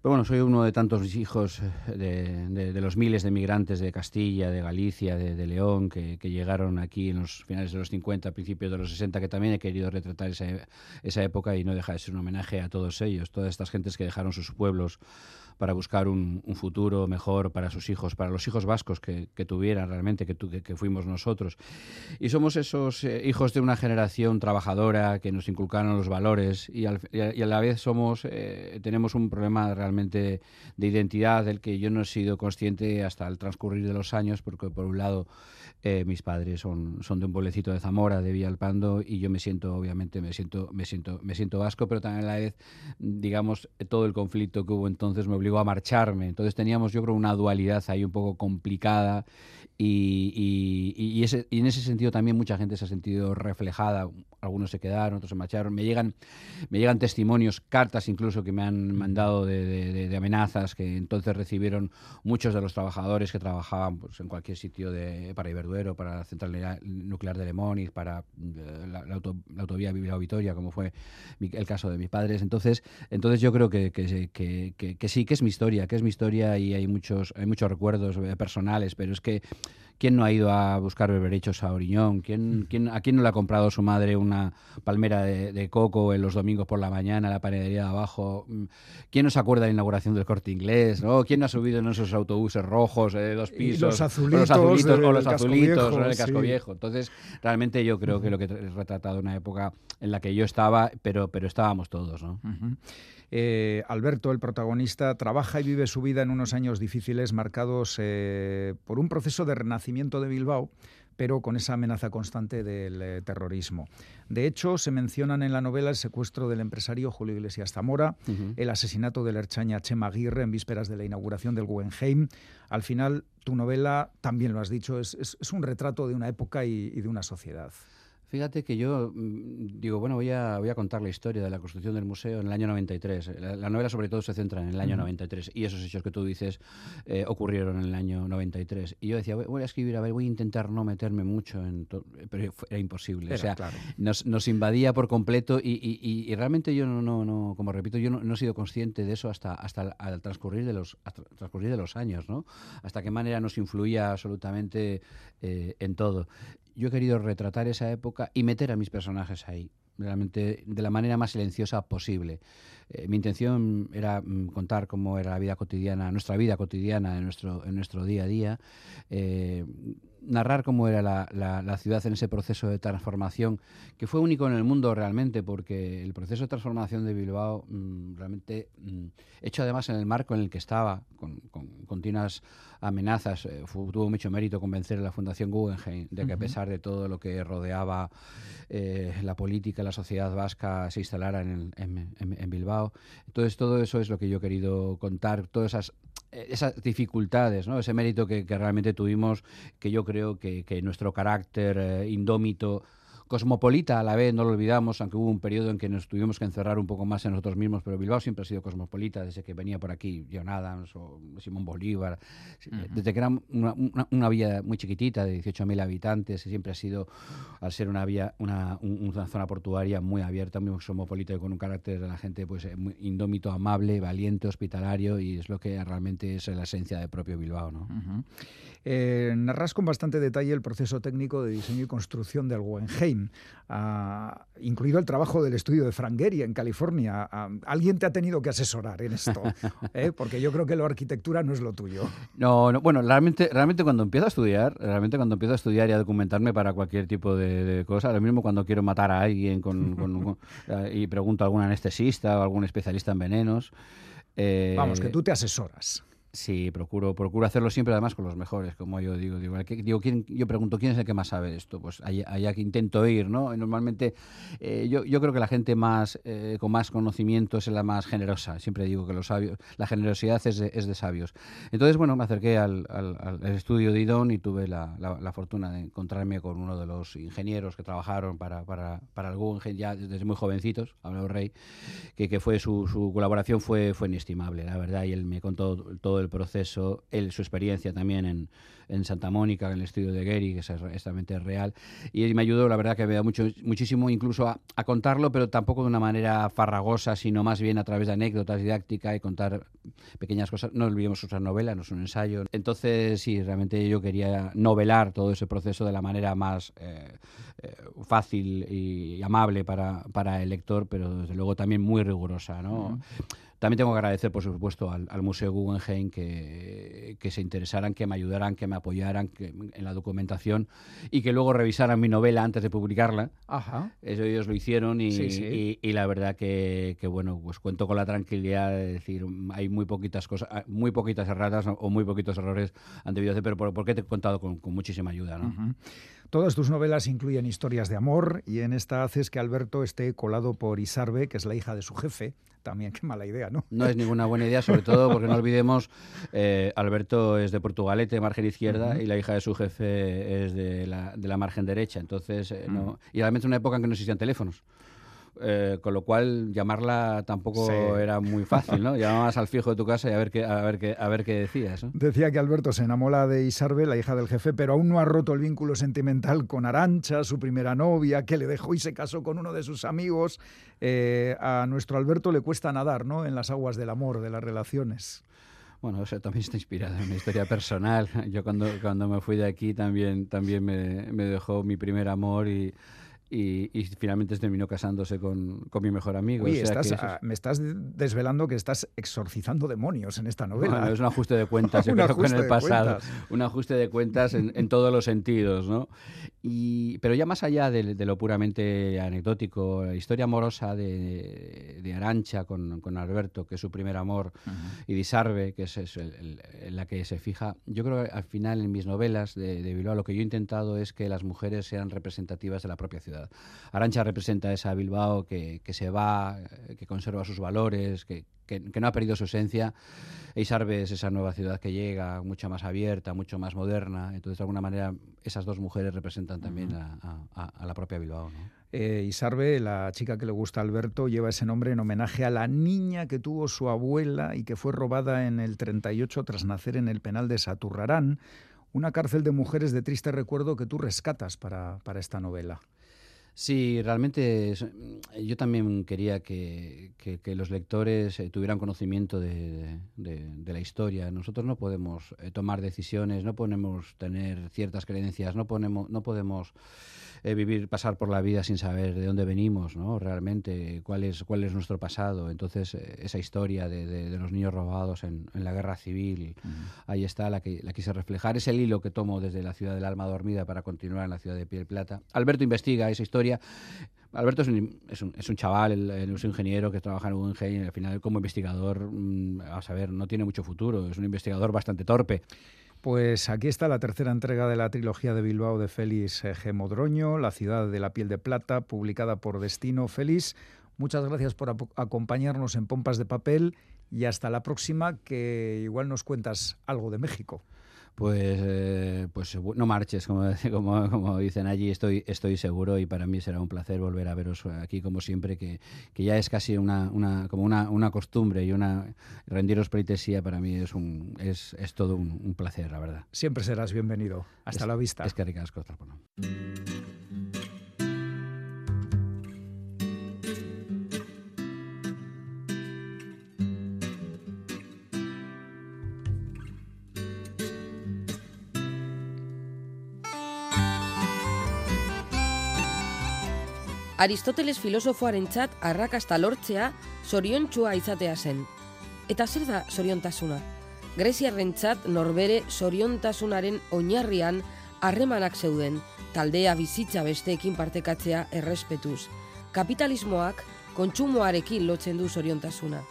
Pero bueno, soy uno de tantos hijos eh, de, los miles de migrantes de Castilla, de Galicia, de, León, que, llegaron aquí en los finales de los 50, principios de los 60, que también he querido retratar esa, esa época y no deja de ser un homenaje a todos ellos, todas estas gentes que dejaron sus pueblos para buscar un, futuro mejor para sus hijos, para los hijos vascos que, tuvieran realmente, que, que, fuimos nosotros. Y somos esos eh, hijos de una generación trabajadora que nos inculcaron los valores y, a la vez somos, eh, tenemos un problema realmente de identidad del que yo no he sido consciente hasta el transcurrir de los años, porque por un lado eh, mis padres son, son de un pueblecito de Zamora, de Villalpando, y yo me siento, obviamente, me siento, me siento, me siento vasco, pero también a la vez, digamos, todo el conflicto que hubo entonces me obligó a marcharme. Entonces teníamos, yo creo, una dualidad ahí un poco complicada y, y, ese, y, en ese sentido también mucha gente se ha sentido reflejada. Algunos se quedaron, otros se marcharon. Me llegan, me llegan testimonios, cartas incluso que me han mandado de, de, amenazas que entonces recibieron muchos de los trabajadores que trabajaban pues, en cualquier sitio de, para Iberduero, para la central nuclear de Lemoniz, para eh, la, autovía Bilbao-Vitoria, como fue el caso de mis padres. Entonces, entonces yo creo que, que, que, que, sí, que es mi historia, que es mi historia y hay muchos, hay muchos recuerdos eh, personales, pero es que ¿Quién no ha ido a buscar berberechos a Oriñón? ¿Quién, mm. quién, ¿A quién no le ha comprado su madre una palmera de, coco en los domingos por la mañana, la panadería de abajo? Mm, ¿Quién no se acuerda de la inauguración del corte inglés? ¿no? ¿Quién no ha subido en esos autobuses rojos de dos pisos? los azulitos. O los azulitos, o el casco viejo. Entonces, realmente yo creo que lo que he retratado una época en la que yo estaba, pero, pero estábamos todos. ¿no? Eh, Alberto, el protagonista, trabaja y vive su vida en unos años difíciles marcados eh, por un proceso de renacimiento de Bilbao pero con esa amenaza constante del eh, terrorismo. De hecho, se mencionan en la novela el secuestro del empresario Julio Iglesias Zamora, el asesinato de la erchaña Chema Aguirre en vísperas de la inauguración del Guggenheim. Al final, tu novela, también lo has dicho, es, un retrato de una época y de una sociedad. Fíjate que yo mm, digo, bueno, voy a, voy a contar la historia de la construcción del museo en el año 93. La, novela sobre todo se centra en el año 93 y esos hechos que tú dices eh, ocurrieron en el año 93. Y yo decía, voy a escribir, a ver, voy a intentar no meterme mucho en todo, pero era imposible. o sea, nos, nos, invadía por completo y, y, y, realmente yo no, no, no, como repito, yo no, he sido consciente de eso hasta, hasta al transcurrir de los, transcurrir de los años, ¿no? Hasta qué manera nos influía absolutamente eh, en todo yo he querido retratar esa época y meter a mis personajes ahí, realmente de la manera más silenciosa posible. Eh, mi intención era mm, contar cómo era la vida cotidiana, nuestra vida cotidiana en nuestro, en nuestro día a día, eh, narrar cómo era la, la, ciudad en ese proceso de transformación, que fue único en el mundo realmente, porque el proceso de transformación de Bilbao, mm, realmente, mm, hecho además en el marco en el que estaba, con, continuas amenazas, eh, tuvo mucho mérito convencer a la Fundación Guggenheim de que a pesar de todo lo que rodeaba eh, la política, la sociedad vasca se instalara en, en, Bilbao. Entonces, todo eso es lo que yo he querido contar, todas esas esas dificultades, ¿no? ese mérito que, que, realmente tuvimos, que yo creo que, que nuestro carácter eh, indómito cosmopolita a la vez, no lo olvidamos, aunque hubo un periodo en que nos tuvimos que encerrar un poco más en nosotros mismos, pero Bilbao siempre ha sido cosmopolita, desde que venía por aquí John Adams o Simón Bolívar, desde que era una, una, vía muy chiquitita, de 18.000 habitantes, siempre ha sido, al ser una vía, una, una, zona portuaria muy abierta, muy cosmopolita y con un carácter de la gente pues eh, muy indómito, amable, valiente, hospitalario, y es lo que realmente es la esencia del propio Bilbao. ¿no? Eh, narras con bastante detalle el proceso técnico de diseño y construcción del Guggenheim, ah, incluido el trabajo del estudio de Frank Gehry en California. Ah, alguien te ha tenido que asesorar en esto, ¿eh? porque yo creo que la arquitectura no es lo tuyo. No, no, bueno, realmente, realmente cuando empiezo a estudiar, realmente cuando empiezo a estudiar y a documentarme para cualquier tipo de, cosa, lo mismo cuando quiero matar a alguien eh, y pregunto a algún anestesista o algún especialista en venenos. Vamos, que tú te asesoras. Sí, procuro, procuro hacerlo siempre además con los mejores, como yo digo. Digo, digo ¿quién, yo pregunto, ¿quién es el que más sabe esto? Pues allá, que intento ir, ¿no? normalmente eh, yo, yo, creo que la gente más eh, con más conocimiento es la más generosa. Siempre digo que los sabios, la generosidad es de, es de sabios. Entonces, bueno, me acerqué al, al, estudio de IDON y tuve la, la, fortuna de encontrarme con uno de los ingenieros que trabajaron para, para, para el Guggenheim ya desde muy jovencitos, habló Rey, que, que fue su, su colaboración fue, fue inestimable, la verdad, y él me contó todo el proceso, su experiencia también en, en Santa Mónica, en el estudio de Gary, que es exactamente real, y me ayudó, la verdad, que me da muchísimo incluso a, contarlo, pero tampoco de una manera farragosa, sino más bien a través de anécdotas didácticas y contar pequeñas cosas. No olvidemos usar novela, no es un ensayo. Entonces, sí, realmente yo quería novelar todo ese proceso de la manera más eh, eh, fácil y amable para, para el lector, pero desde luego también muy rigurosa, ¿no? También tengo que agradecer, por supuesto, al, Museo Guggenheim que, que, se interesaran, que me ayudaran, que me apoyaran en la documentación y que luego revisaran mi novela antes de publicarla. Ajá. Eso ellos lo hicieron y, y, la verdad que, que, bueno, pues cuento con la tranquilidad de decir, hay muy poquitas cosas, ah, muy poquitas erratas o muy poquitos errores han debido hacer, pero porque te he contado con, muchísima ayuda. ¿no? Todas tus novelas incluyen historias de amor y en esta haces que Alberto esté colado por Isarbe, que es la hija de su jefe. También qué mala idea, ¿no? No es ninguna buena idea, sobre todo porque no olvidemos, eh, Alberto es de Portugalete, margen izquierda, y la hija de su jefe es de la, de la margen derecha. Entonces, eh, no, y realmente en una época en que no existían teléfonos. Eh, con lo cual llamarla tampoco era muy fácil, ¿no? Llamabas al fijo de tu casa y a ver qué, a ver qué, a ver qué decías. Decía que Alberto se enamora de Isarbe, la hija del jefe, pero aún no ha roto el vínculo sentimental con Arancha, su primera novia, que le dejó y se casó con uno de sus amigos. Eh, a nuestro Alberto le cuesta nadar, ¿no? En las aguas del amor, de las relaciones. Bueno, eso también está inspirado en mi historia personal. Yo cuando, cuando me fui de aquí también, también me, me dejó mi primer amor y y, finalmente terminó casándose con, mi mejor amigo. me estás desvelando que estás exorcizando demonios en esta novela. es un ajuste de cuentas, un ajuste el pasado. Un ajuste de cuentas en, todos los sentidos, ¿no? Y, pero ya más allá de, lo puramente anecdótico, la historia amorosa de, de Arancha con, con, Alberto, que es su primer amor, y de Isarbe, que es, la que se fija, yo creo que al final en mis novelas de, de Bilbao lo que yo he intentado es que las mujeres sean representativas de la propia ciudad. Arancha representa esa Bilbao que, se va, que conserva sus valores, que, no ha perdido su esencia. E Isarbe es esa nueva ciudad que llega, mucho más abierta, mucho más moderna. Entonces, de alguna manera, esas dos mujeres representan también a, la propia Bilbao. Eh, Isarbe, la chica que le gusta a Alberto, lleva ese nombre en homenaje a la niña que tuvo su abuela y que fue robada en el 38 tras nacer en el penal de Saturrarán, una cárcel de mujeres de triste recuerdo que tú rescatas para esta novela. Sí, realmente mm, yo también quería que, los lectores eh, tuvieran conocimiento de, la historia. Nosotros no podemos eh, tomar decisiones, no podemos tener ciertas creencias, no, ponemos, no podemos eh, vivir, pasar por la vida sin saber de dónde venimos, ¿no? Realmente, cuál es, cuál es nuestro pasado. Entonces, esa historia de, los niños robados en, la guerra civil, ahí está, la que la quise reflejar. Es el hilo que tomo desde la ciudad del alma dormida para continuar en la ciudad de Piel Plata. Alberto investiga esa historia Alberto es un, es un, chaval, es un ingeniero que trabaja en un y al final como investigador, mm, a saber, no tiene mucho futuro, es un investigador bastante torpe. Pues aquí está la tercera entrega de la trilogía de Bilbao de Félix G. Modroño, La ciudad de la piel de plata, publicada por Destino Félix. Muchas gracias por acompañarnos en Pompas de Papel y hasta la próxima, que igual nos cuentas algo de México pues, eh, pues no marches, como, como, como, dicen allí, estoy, estoy seguro y para mí será un placer volver a veros aquí como siempre, que, que ya es casi una, una, como una, una, costumbre y una rendiros pleitesía para mí es, un, es, es todo un, placer, la verdad. Siempre serás bienvenido. Hasta la vista. Es que ricasco, Aristoteles filosofoarentzat arrakasta lortzea zoriontsua izatea zen. Eta zer da zoriontasuna? Greziarrentzat norbere zoriontasunaren oinarrian harremanak zeuden, taldea bizitza besteekin partekatzea errespetuz. Kapitalismoak kontsumoarekin lotzen du zoriontasuna.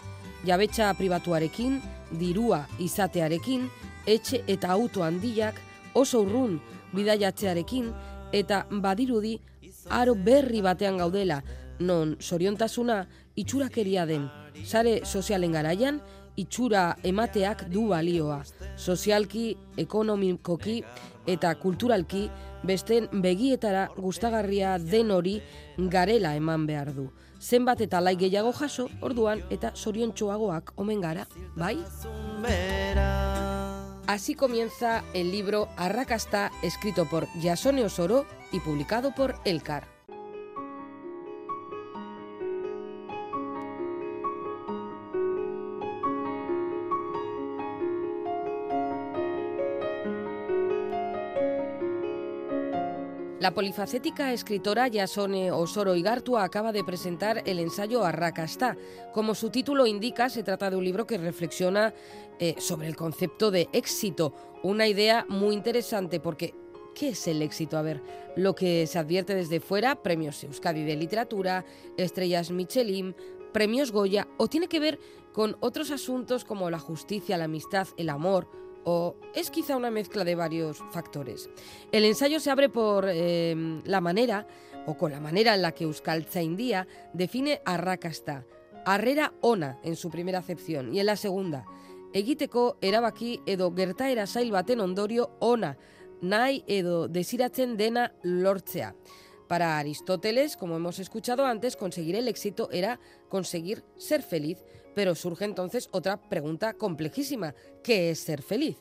Jabetza pribatuarekin, dirua izatearekin, etxe eta auto handiak oso urrun bidaiatzearekin eta badirudi aro berri batean gaudela, non soriontasuna itxurakeria den. Sare sozialen garaian, itxura emateak du balioa. Sozialki, ekonomikoki eta kulturalki, besten begietara gustagarria den hori garela eman behar du. Zenbat eta lai gehiago jaso, orduan eta soriontsuagoak omen gara, bai? Así comienza el libro Arrakasta, escrito por Yasone Osoro y publicado por Elcar. La polifacética escritora Yasone Osoro Igartua acaba de presentar el ensayo Arrakasta. Como su título indica, se trata de un libro que reflexiona eh, sobre el concepto de éxito, una idea muy interesante porque ¿Qué es el éxito? A ver, lo que se advierte desde fuera, premios Euskadi de literatura, estrellas Michelin, premios Goya, o tiene que ver con otros asuntos como la justicia, la amistad, el amor, o es quizá una mezcla de varios factores. El ensayo se abre por em, la manera, o con la manera en la que Euskal India define a Rakasta, arrera ona en su primera acepción, y en la segunda, egiteko erabaki edo gertaera zail baten ondorio ona, edo. Para Aristóteles, como hemos escuchado antes, conseguir el éxito era conseguir ser feliz, pero surge entonces otra pregunta complejísima. ¿Qué es ser feliz?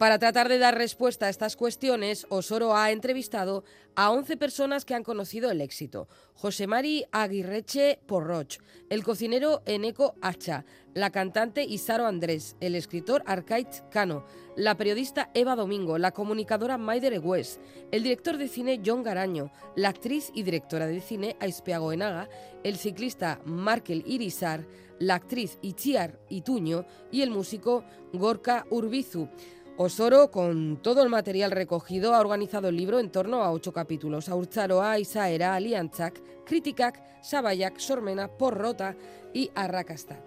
Para tratar de dar respuesta a estas cuestiones, Osoro ha entrevistado a 11 personas que han conocido el éxito. José Mari Aguirreche Porroch, el cocinero Eneco Hacha, la cantante Isaro Andrés, el escritor Arcait Cano, la periodista Eva Domingo, la comunicadora Maider Egues, el director de cine John Garaño, la actriz y directora de cine Aispeago Enaga, el ciclista Markel Irizar, la actriz Itziar Ituño y el músico Gorka Urbizu. Osoro, con todo el material recogido, ha organizado el libro en torno a ocho capítulos. Aurtzaroa, Isaera, Aliantzak, Kritikak, Sabayak, Sormena, Porrota y Arrakasta.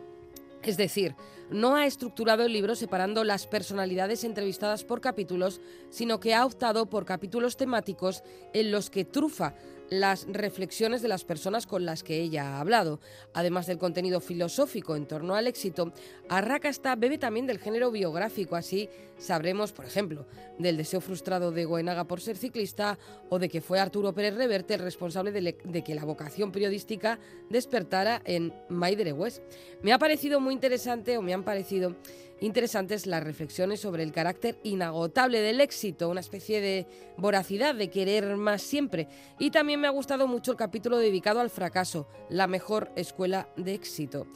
Es decir, no ha estructurado el libro separando las personalidades entrevistadas por capítulos, sino que ha optado por capítulos temáticos en los que trufa las reflexiones de las personas con las que ella ha hablado. Además del contenido filosófico en torno al éxito, Arrakasta bebe también del género biográfico, así sabremos, por ejemplo, del deseo frustrado de Goenaga por ser ciclista o de que fue Arturo Pérez Reverte el responsable de, que la vocación periodística despertara en Maider Me ha parecido muy interesante o me han parecido interesantes las reflexiones sobre el carácter inagotable del éxito, una especie de voracidad de querer más siempre. Y también me ha gustado mucho el capítulo dedicado al fracaso, la mejor escuela de éxito.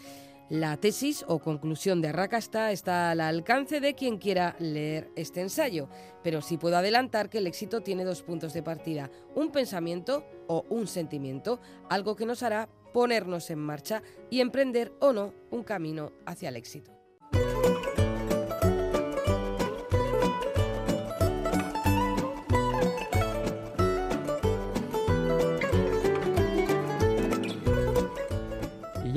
La tesis o conclusión de Arrakasta está al alcance de quien quiera leer este ensayo, pero sí puedo adelantar que el éxito tiene dos puntos de partida, un pensamiento o un sentimiento, algo que nos hará ponernos en marcha y emprender o no un camino hacia el éxito.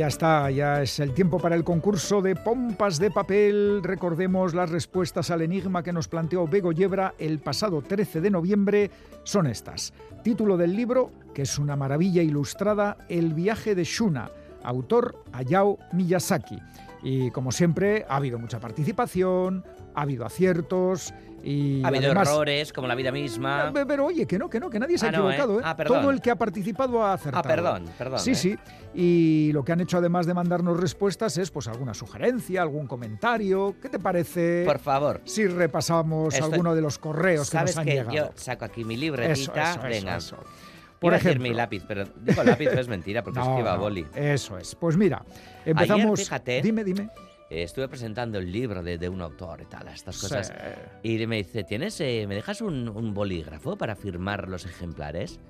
Ya está, ya es el tiempo para el concurso de pompas de papel. Recordemos las respuestas al enigma que nos planteó Bego Yebra el pasado 13 de noviembre. Son estas. Título del libro, que es una maravilla ilustrada, El viaje de Shuna, autor Hayao Miyazaki. Y como siempre, ha habido mucha participación, ha habido aciertos y ha habido errores, como la vida misma. Eh, pero, oye, que no, que no, que nadie se ha ah, equivocado. ¿eh? ¿eh? Ah, Todo el que ha participado ha acertado. Ah, perdón, perdón. Sí, ¿eh? sí. Y lo que han hecho además de mandarnos respuestas es pues alguna sugerencia, algún comentario. ¿Qué te parece? Por favor. Si repasamos alguno de los correos que nos han que llegado. Yo saco aquí mi libretita. Eso, Venga. Eso, Por ejemplo, mi lápiz, pero digo lápiz es mentira porque no, escriba boli. Eso es. Pues mira, empezamos. fíjate, dime, dime. Eh, estuve presentando el libro de, un autor y tal, estas cosas. Y me dice, ¿tienes, eh, me dejas un, bolígrafo para firmar los ejemplares?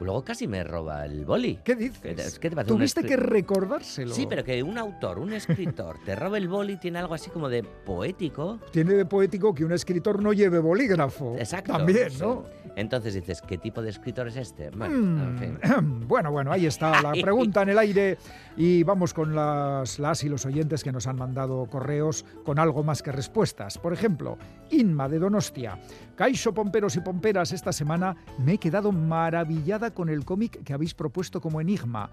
Luego casi me roba el boli. ¿Qué dices? Tuviste que recordárselo. Sí, pero que un autor, un escritor, te robe el boli tiene algo así como de poético. Tiene de poético que un escritor no lleve bolígrafo. Exacto. También, ¿no? Entonces dices, ¿qué tipo de escritor es este? Mm, bueno, bueno, ahí está la pregunta en el aire y vamos con las, las y los oyentes que nos han mandado correos con algo más que respuestas. Por ejemplo, Inma de Donostia. Caixo Pomperos y Pomperas, esta semana me he quedado maravillada con el cómic que habéis propuesto como enigma.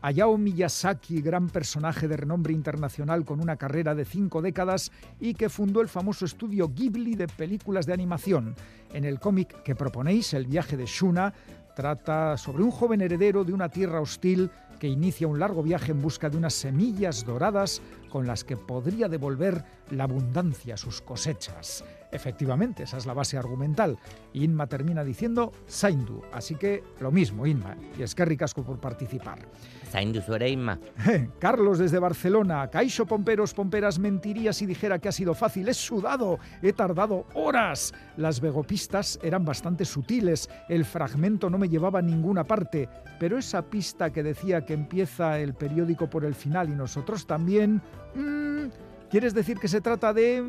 Hayao Miyazaki, gran personaje de renombre internacional con una carrera de cinco décadas y que fundó el famoso estudio Ghibli de películas de animación. En el cómic que proponéis, El viaje de Shuna, trata sobre un joven heredero de una tierra hostil que inicia un largo viaje en busca de unas semillas doradas con las que podría devolver la abundancia a sus cosechas. Efectivamente, esa es la base argumental. Inma termina diciendo Saindu, así que lo mismo, Inma, y es que ricasco por participar. Saindu suere Inma. Carlos desde Barcelona, Caixo Pomperos Pomperas mentiría si dijera que ha sido fácil, es sudado, he tardado horas. Las vegopistas eran bastante sutiles, el fragmento no me llevaba a ninguna parte, pero esa pista que decía que empieza el periódico por el final y nosotros también... Mmm, ¿Quieres decir que se trata de...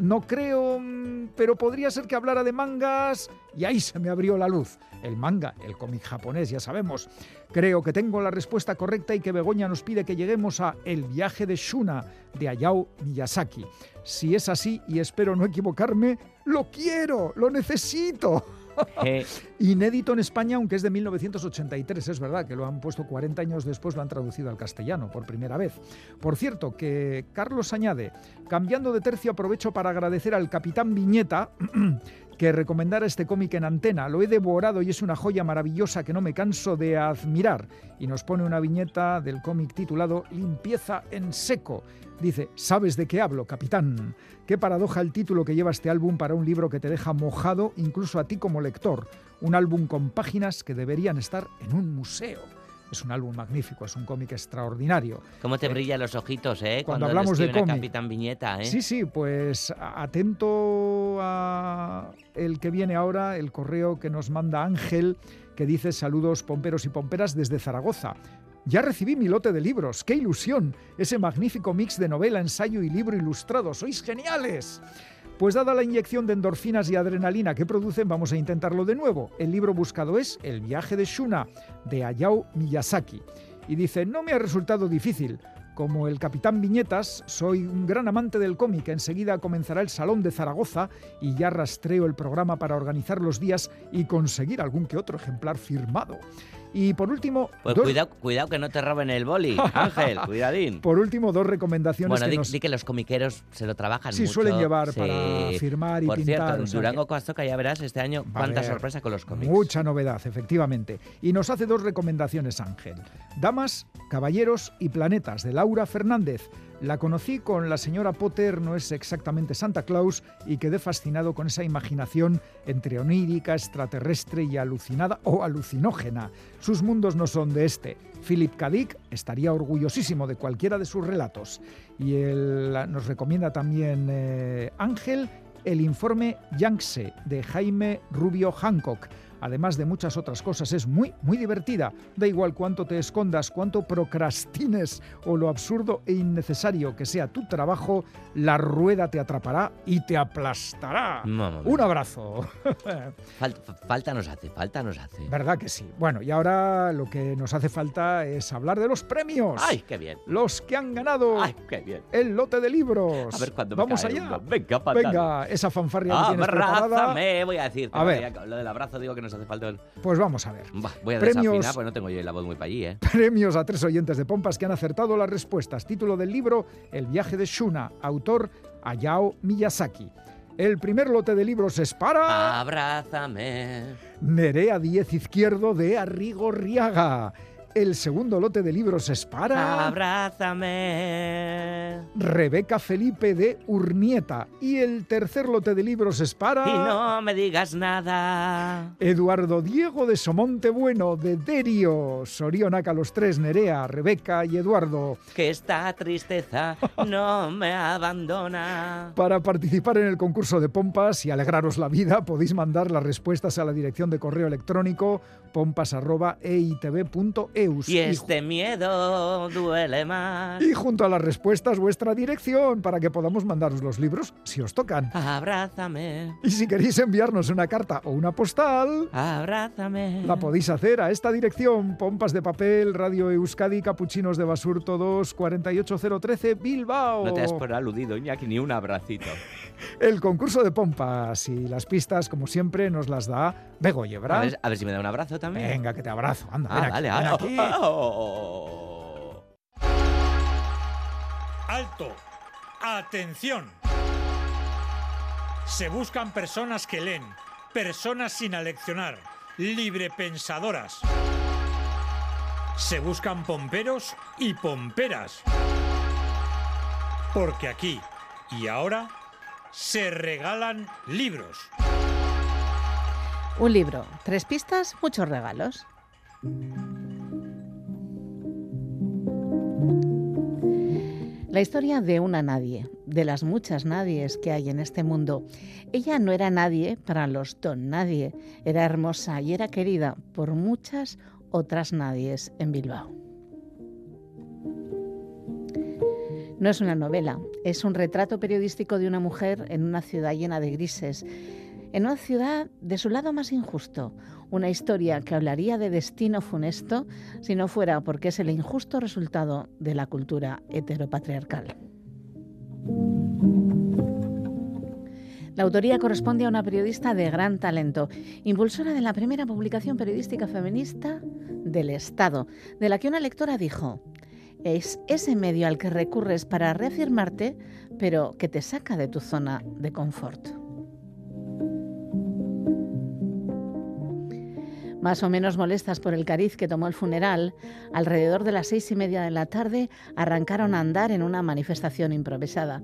No creo, mm, pero podría ser que hablara de mangas y ahí se me abrió la luz. El manga, el cómic japonés, ya sabemos. Creo que tengo la respuesta correcta y que Begoña nos pide que lleguemos a El viaje de Shuna de Hayao Miyazaki. Si es así y espero no equivocarme, lo quiero, lo necesito. Eh. Inédito en España, aunque es de 1983, es verdad que lo han puesto 40 años después, lo han traducido al castellano por primera vez. Por cierto, que Carlos añade, cambiando de tercio aprovecho para agradecer al capitán Viñeta que recomendara este cómic en antena. Lo he devorado y es una joya maravillosa que no me canso de admirar. Y nos pone una viñeta del cómic titulado Limpieza en seco. Dice, ¿sabes de qué hablo, capitán? Qué paradoja el título que lleva este álbum para un libro que te deja mojado incluso a ti como lector. Un álbum con páginas que deberían estar en un museo. Es un álbum magnífico, es un cómic extraordinario. ¿Cómo te Eh, brillan los ojitos, eh? cuando hablamos de cómic. Capitán Viñeta, eh. Sí, sí, pues atento a el que viene ahora, el correo que nos manda Ángel, que dice saludos pomperos y pomperas desde Zaragoza. Ya recibí mi lote de libros, qué ilusión, ese magnífico mix de novela, ensayo y libro ilustrado, sois geniales. Pues dada la inyección de endorfinas y adrenalina que producen, vamos a intentarlo de nuevo. El libro buscado es El viaje de Shuna, de Hayao Miyazaki. Y dice, no me ha resultado difícil. Como el capitán Viñetas, soy un gran amante del cómic. Enseguida comenzará el Salón de Zaragoza y ya rastreo el programa para organizar los días y conseguir algún que otro ejemplar firmado. Y por último, Pues dos, cuidado, cuidado que no te roben el boli, Ángel, cuidadín. por último, dos recomendaciones Bueno, que di, nos... di que los comiqueros se lo trabajan Sí, mucho. suelen llevar sí. para firmar y Por pintar, cierto, o en sea Durango Coastoca ya verás este año Va cuánta sorpresa con los cómics. Mucha novedad, efectivamente. Y nos hace dos recomendaciones, Ángel. Damas, Caballeros y Planetas, de Laura Fernández. La conocí con La señora Potter, no es exactamente Santa Claus, y quedé fascinado con esa imaginación entre onírica, extraterrestre y alucinada o alucinógena. Sus mundos no son de este. Philip K. Estaría orgullosísimo de cualquiera de sus relatos. Y él nos recomienda también eh, Ángel el informe Yangtze de Jaime Rubio Hancock. Además de muchas otras cosas, es muy, muy divertida. Da igual cuánto te escondas, cuánto procrastines o lo absurdo e innecesario que sea tu trabajo, la rueda te atrapará y te aplastará. Un abrazo. Fal- fa- falta nos hace, falta nos hace. ¿Verdad que sí? Bueno, y ahora lo que nos hace falta es hablar de los premios. ¡Ay, qué bien! Los que han ganado ¡Ay, qué bien! el lote de libros. A ver cuándo me Vamos allá. Venga. Venga, esa fanfarria que tienes preparada. Voy a decir. A ver. Lo del abrazo digo que nos hace falta. el- Pues vamos a ver. Bah, voy a Premios. desafinar, pues no tengo yo la voz muy para allí, ¿eh? Premios a tres oyentes de Pompas que han acertado las respuestas. Título del libro El viaje de Shuna, autor Hayao Miyazaki. El primer lote de libros es para Abrázame. Nerea Diez Izquierdo de Arrigorriaga. El segundo lote de libros es para Abrázame. Rebeca Felipe de Urnieta. Y el tercer lote de libros es para Y no me digas nada. Eduardo Diego de Somonte Bueno de Derio. Sorionaca los tres, Nerea, Rebeca y Eduardo. Que esta tristeza no me abandona. Para participar en el concurso de pompas y alegraros la vida, podéis mandar las respuestas a la dirección de correo electrónico pompas.eitv.eus. Y este miedo duele más. y junto a las respuestas vuestra dirección para que podamos mandaros los libros si os tocan. Abrázame. Y si queréis enviarnos una carta o una postal, Abrázame. la podéis hacer a esta dirección: Pompas de Papel, Radio Euskadi, Capuchinos de Basurto 2, 48013, Bilbao. No te has por aludido, Iñaki, ni un abracito. El concurso de pompas y las pistas, como siempre, nos las da Begoye, A ¿verdad? ver, a ver si me da un abrazo también. Venga, que te abrazo. Anda, Ah, ven vale, aquí, ven ah, aquí. oh. Alto. Atención. Se buscan personas que leen, personas sin aleccionar, librepensadoras. Se buscan pomperos y pomperas. Porque aquí y ahora se regalan libros. Un libro, tres pistas, muchos regalos. La historia de una nadie, de las muchas nadies que hay en este mundo. Ella no era nadie para los don nadie, era hermosa y era querida por muchas otras nadies en Bilbao. No es una novela, es un retrato periodístico de una mujer en una ciudad llena de grises, en una ciudad de su lado más injusto, una historia que hablaría de destino funesto si no fuera porque es el injusto resultado de la cultura heteropatriarcal. La autoría corresponde a una periodista de gran talento, impulsora de la primera publicación periodística feminista del Estado, de la que una lectora dijo, es ese medio al que recurres para reafirmarte, pero que te saca de tu zona de confort. Más o menos molestas por el cariz que tomó el funeral, alrededor de las seis y media de la tarde arrancaron a andar en una manifestación improvisada.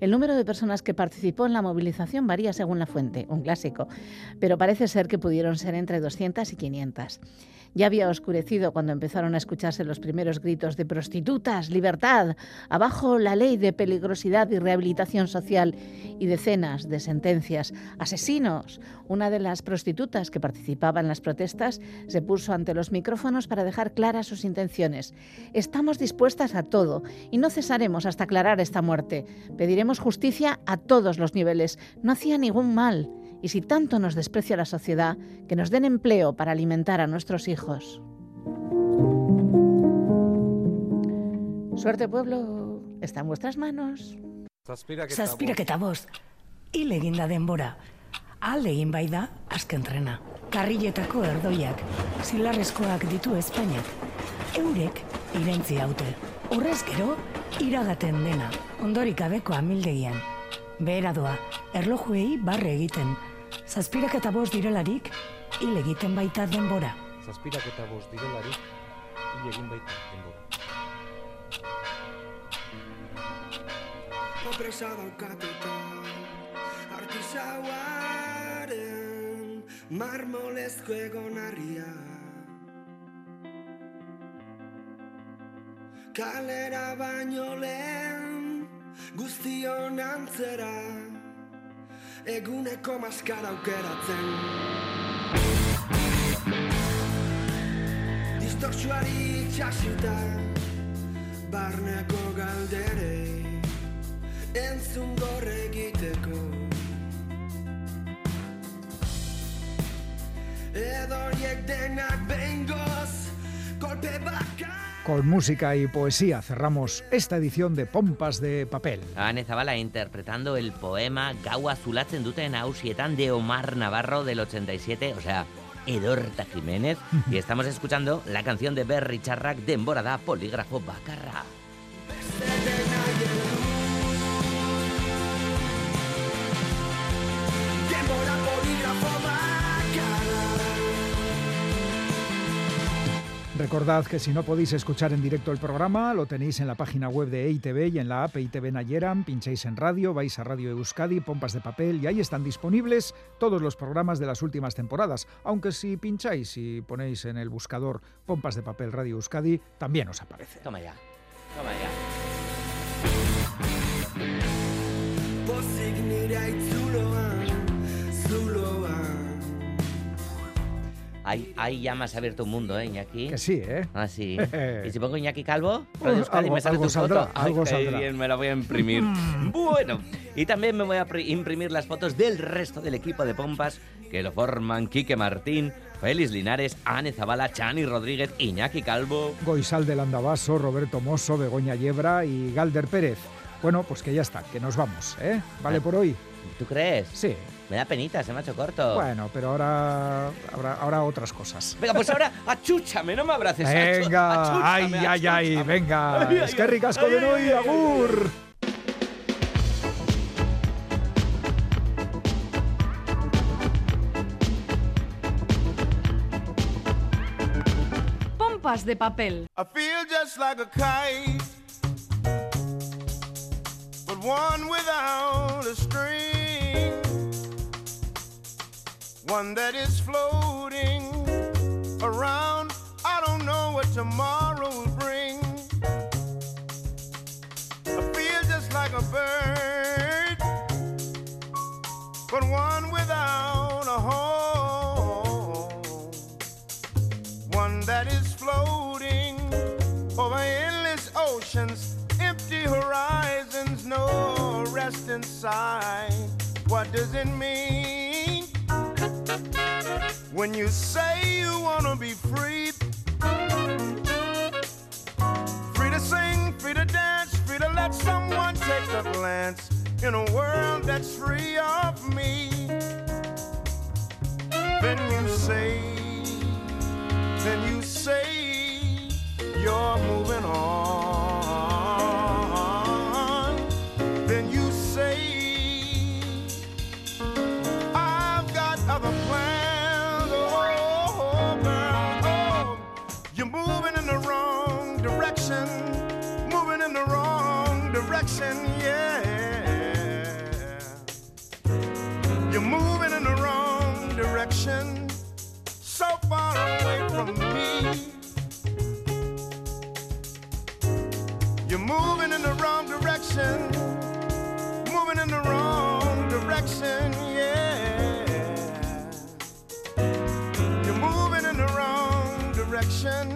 El número de personas que participó en la movilización varía según la fuente, un clásico, pero parece ser que pudieron ser entre 200 y 500. Ya había oscurecido cuando empezaron a escucharse los primeros gritos de prostitutas, libertad, abajo la ley de peligrosidad y rehabilitación social y decenas de sentencias, asesinos. Una de las prostitutas que participaba en las protestas se puso ante los micrófonos para dejar claras sus intenciones. Estamos dispuestas a todo y no cesaremos hasta aclarar esta muerte. Pediremos justicia a todos los niveles. No hacía ningún mal y si tanto nos desprecia la sociedad, que nos den empleo para alimentar a nuestros hijos. Suerte pueblo, está en vuestras manos. Zazpiraketa bost, hil eginda denbora. Alde egin bai da, azken trena. Karriletako erdoiak, zilarrezkoak ditu Espainiak. Eurek irentzi haute. Horrez gero, iragaten dena, ondorik gabeko amildegian. Behera doa, erlojuei barre egiten. Zazpirak eta bost direlarik, hil egiten baita denbora. Zazpirak eta bost direlarik, hil egin baita denbora. Popresa daukatuta, artisauaren marmolezko egonarria. Kalera baino lehen, guztion antzera, eguneko maskara aukeratzen. Distortsuari txasita, barneko galderei, entzun gorre egiteko. Edoriek denak behingoz, kolpe bakar. Con música y poesía cerramos esta edición de Pompas de Papel. Ane Zabala interpretando el poema Gau azulatzen duten hausietan de Omar Navarro del 87, o sea, Edorta Jiménez. y estamos escuchando la canción de Berry Charrac, Demborada Polígrafo Bacarra. Recordad que si no podéis escuchar en directo el programa, lo tenéis en la página web de EITV y en la app EITV Nayeran, pincháis en radio, vais a Radio Euskadi, Pompas de Papel y ahí están disponibles todos los programas de las últimas temporadas. Aunque si pincháis y ponéis en el buscador Pompas de Papel Radio Euskadi, también os aparece. Toma ya, toma ya. Ahí, ahí ya me has abierto un mundo, ¿eh, Iñaki? Que sí, ¿eh? Ah, sí. ¿Y si pongo Iñaki Calvo? Radio Euskadi, algo- me sale algo tu saldrá, foto. algo saldrá. bien, me la voy a imprimir. bueno, y también me voy a pri- imprimir las fotos del resto del equipo de pompas que lo forman Quique Martín, Félix Linares, Ane Zabala, Chani Rodríguez, Iñaki Calvo. Goizal del Andabaso, Roberto Mosso, Begoña Yebra y Galder Pérez. Bueno, pues que ya está, que nos vamos, ¿eh? ¿Vale por hoy? ¿Tú crees? Sí. Me da penita, se me ha hecho corto. Bueno, pero ahora habrá, ahora otras cosas. Venga, pues ahora achúchame, no me abraces. Venga, ay, achúchame, ay, ay, venga. Ay, ay, Es que ricasco de hoy, ay, ay. agur. Pompas de papel. I feel just like a kite, but one without a string, one that is floating around. I don't know what tomorrow will bring. I feel just like a bird, but one without a home one that is floating over endless oceans, empty horizons, no rest inside. What does it mean when you say you want to be free? Free to sing, free to dance, free to let someone take a glance in a world that's free of me. Then you say, then you say you're moving on. Direction, moving in the wrong direction, yeah. You're moving in the wrong direction,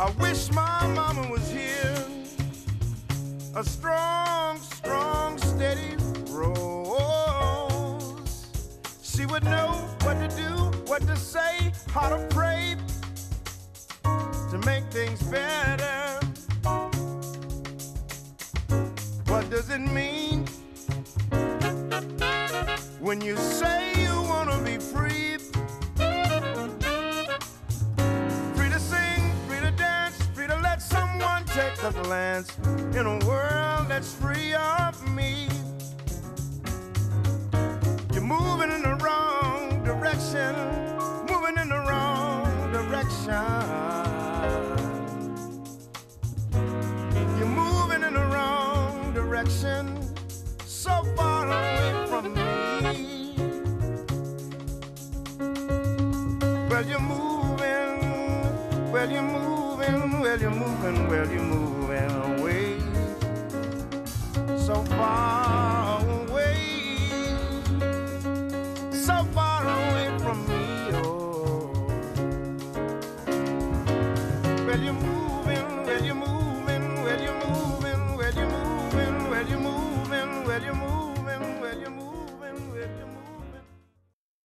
I wish my mama was here. A strong, strong, steady rose. She would know what to do, what to say, how to pray to make things better. What does it mean when you say a glance in a world that's free of me. You're moving in the wrong direction, moving in the wrong direction. You're moving in the wrong direction, so far away from me. Well, you're moving, well, you're moving, well, you're moving, well, you're moving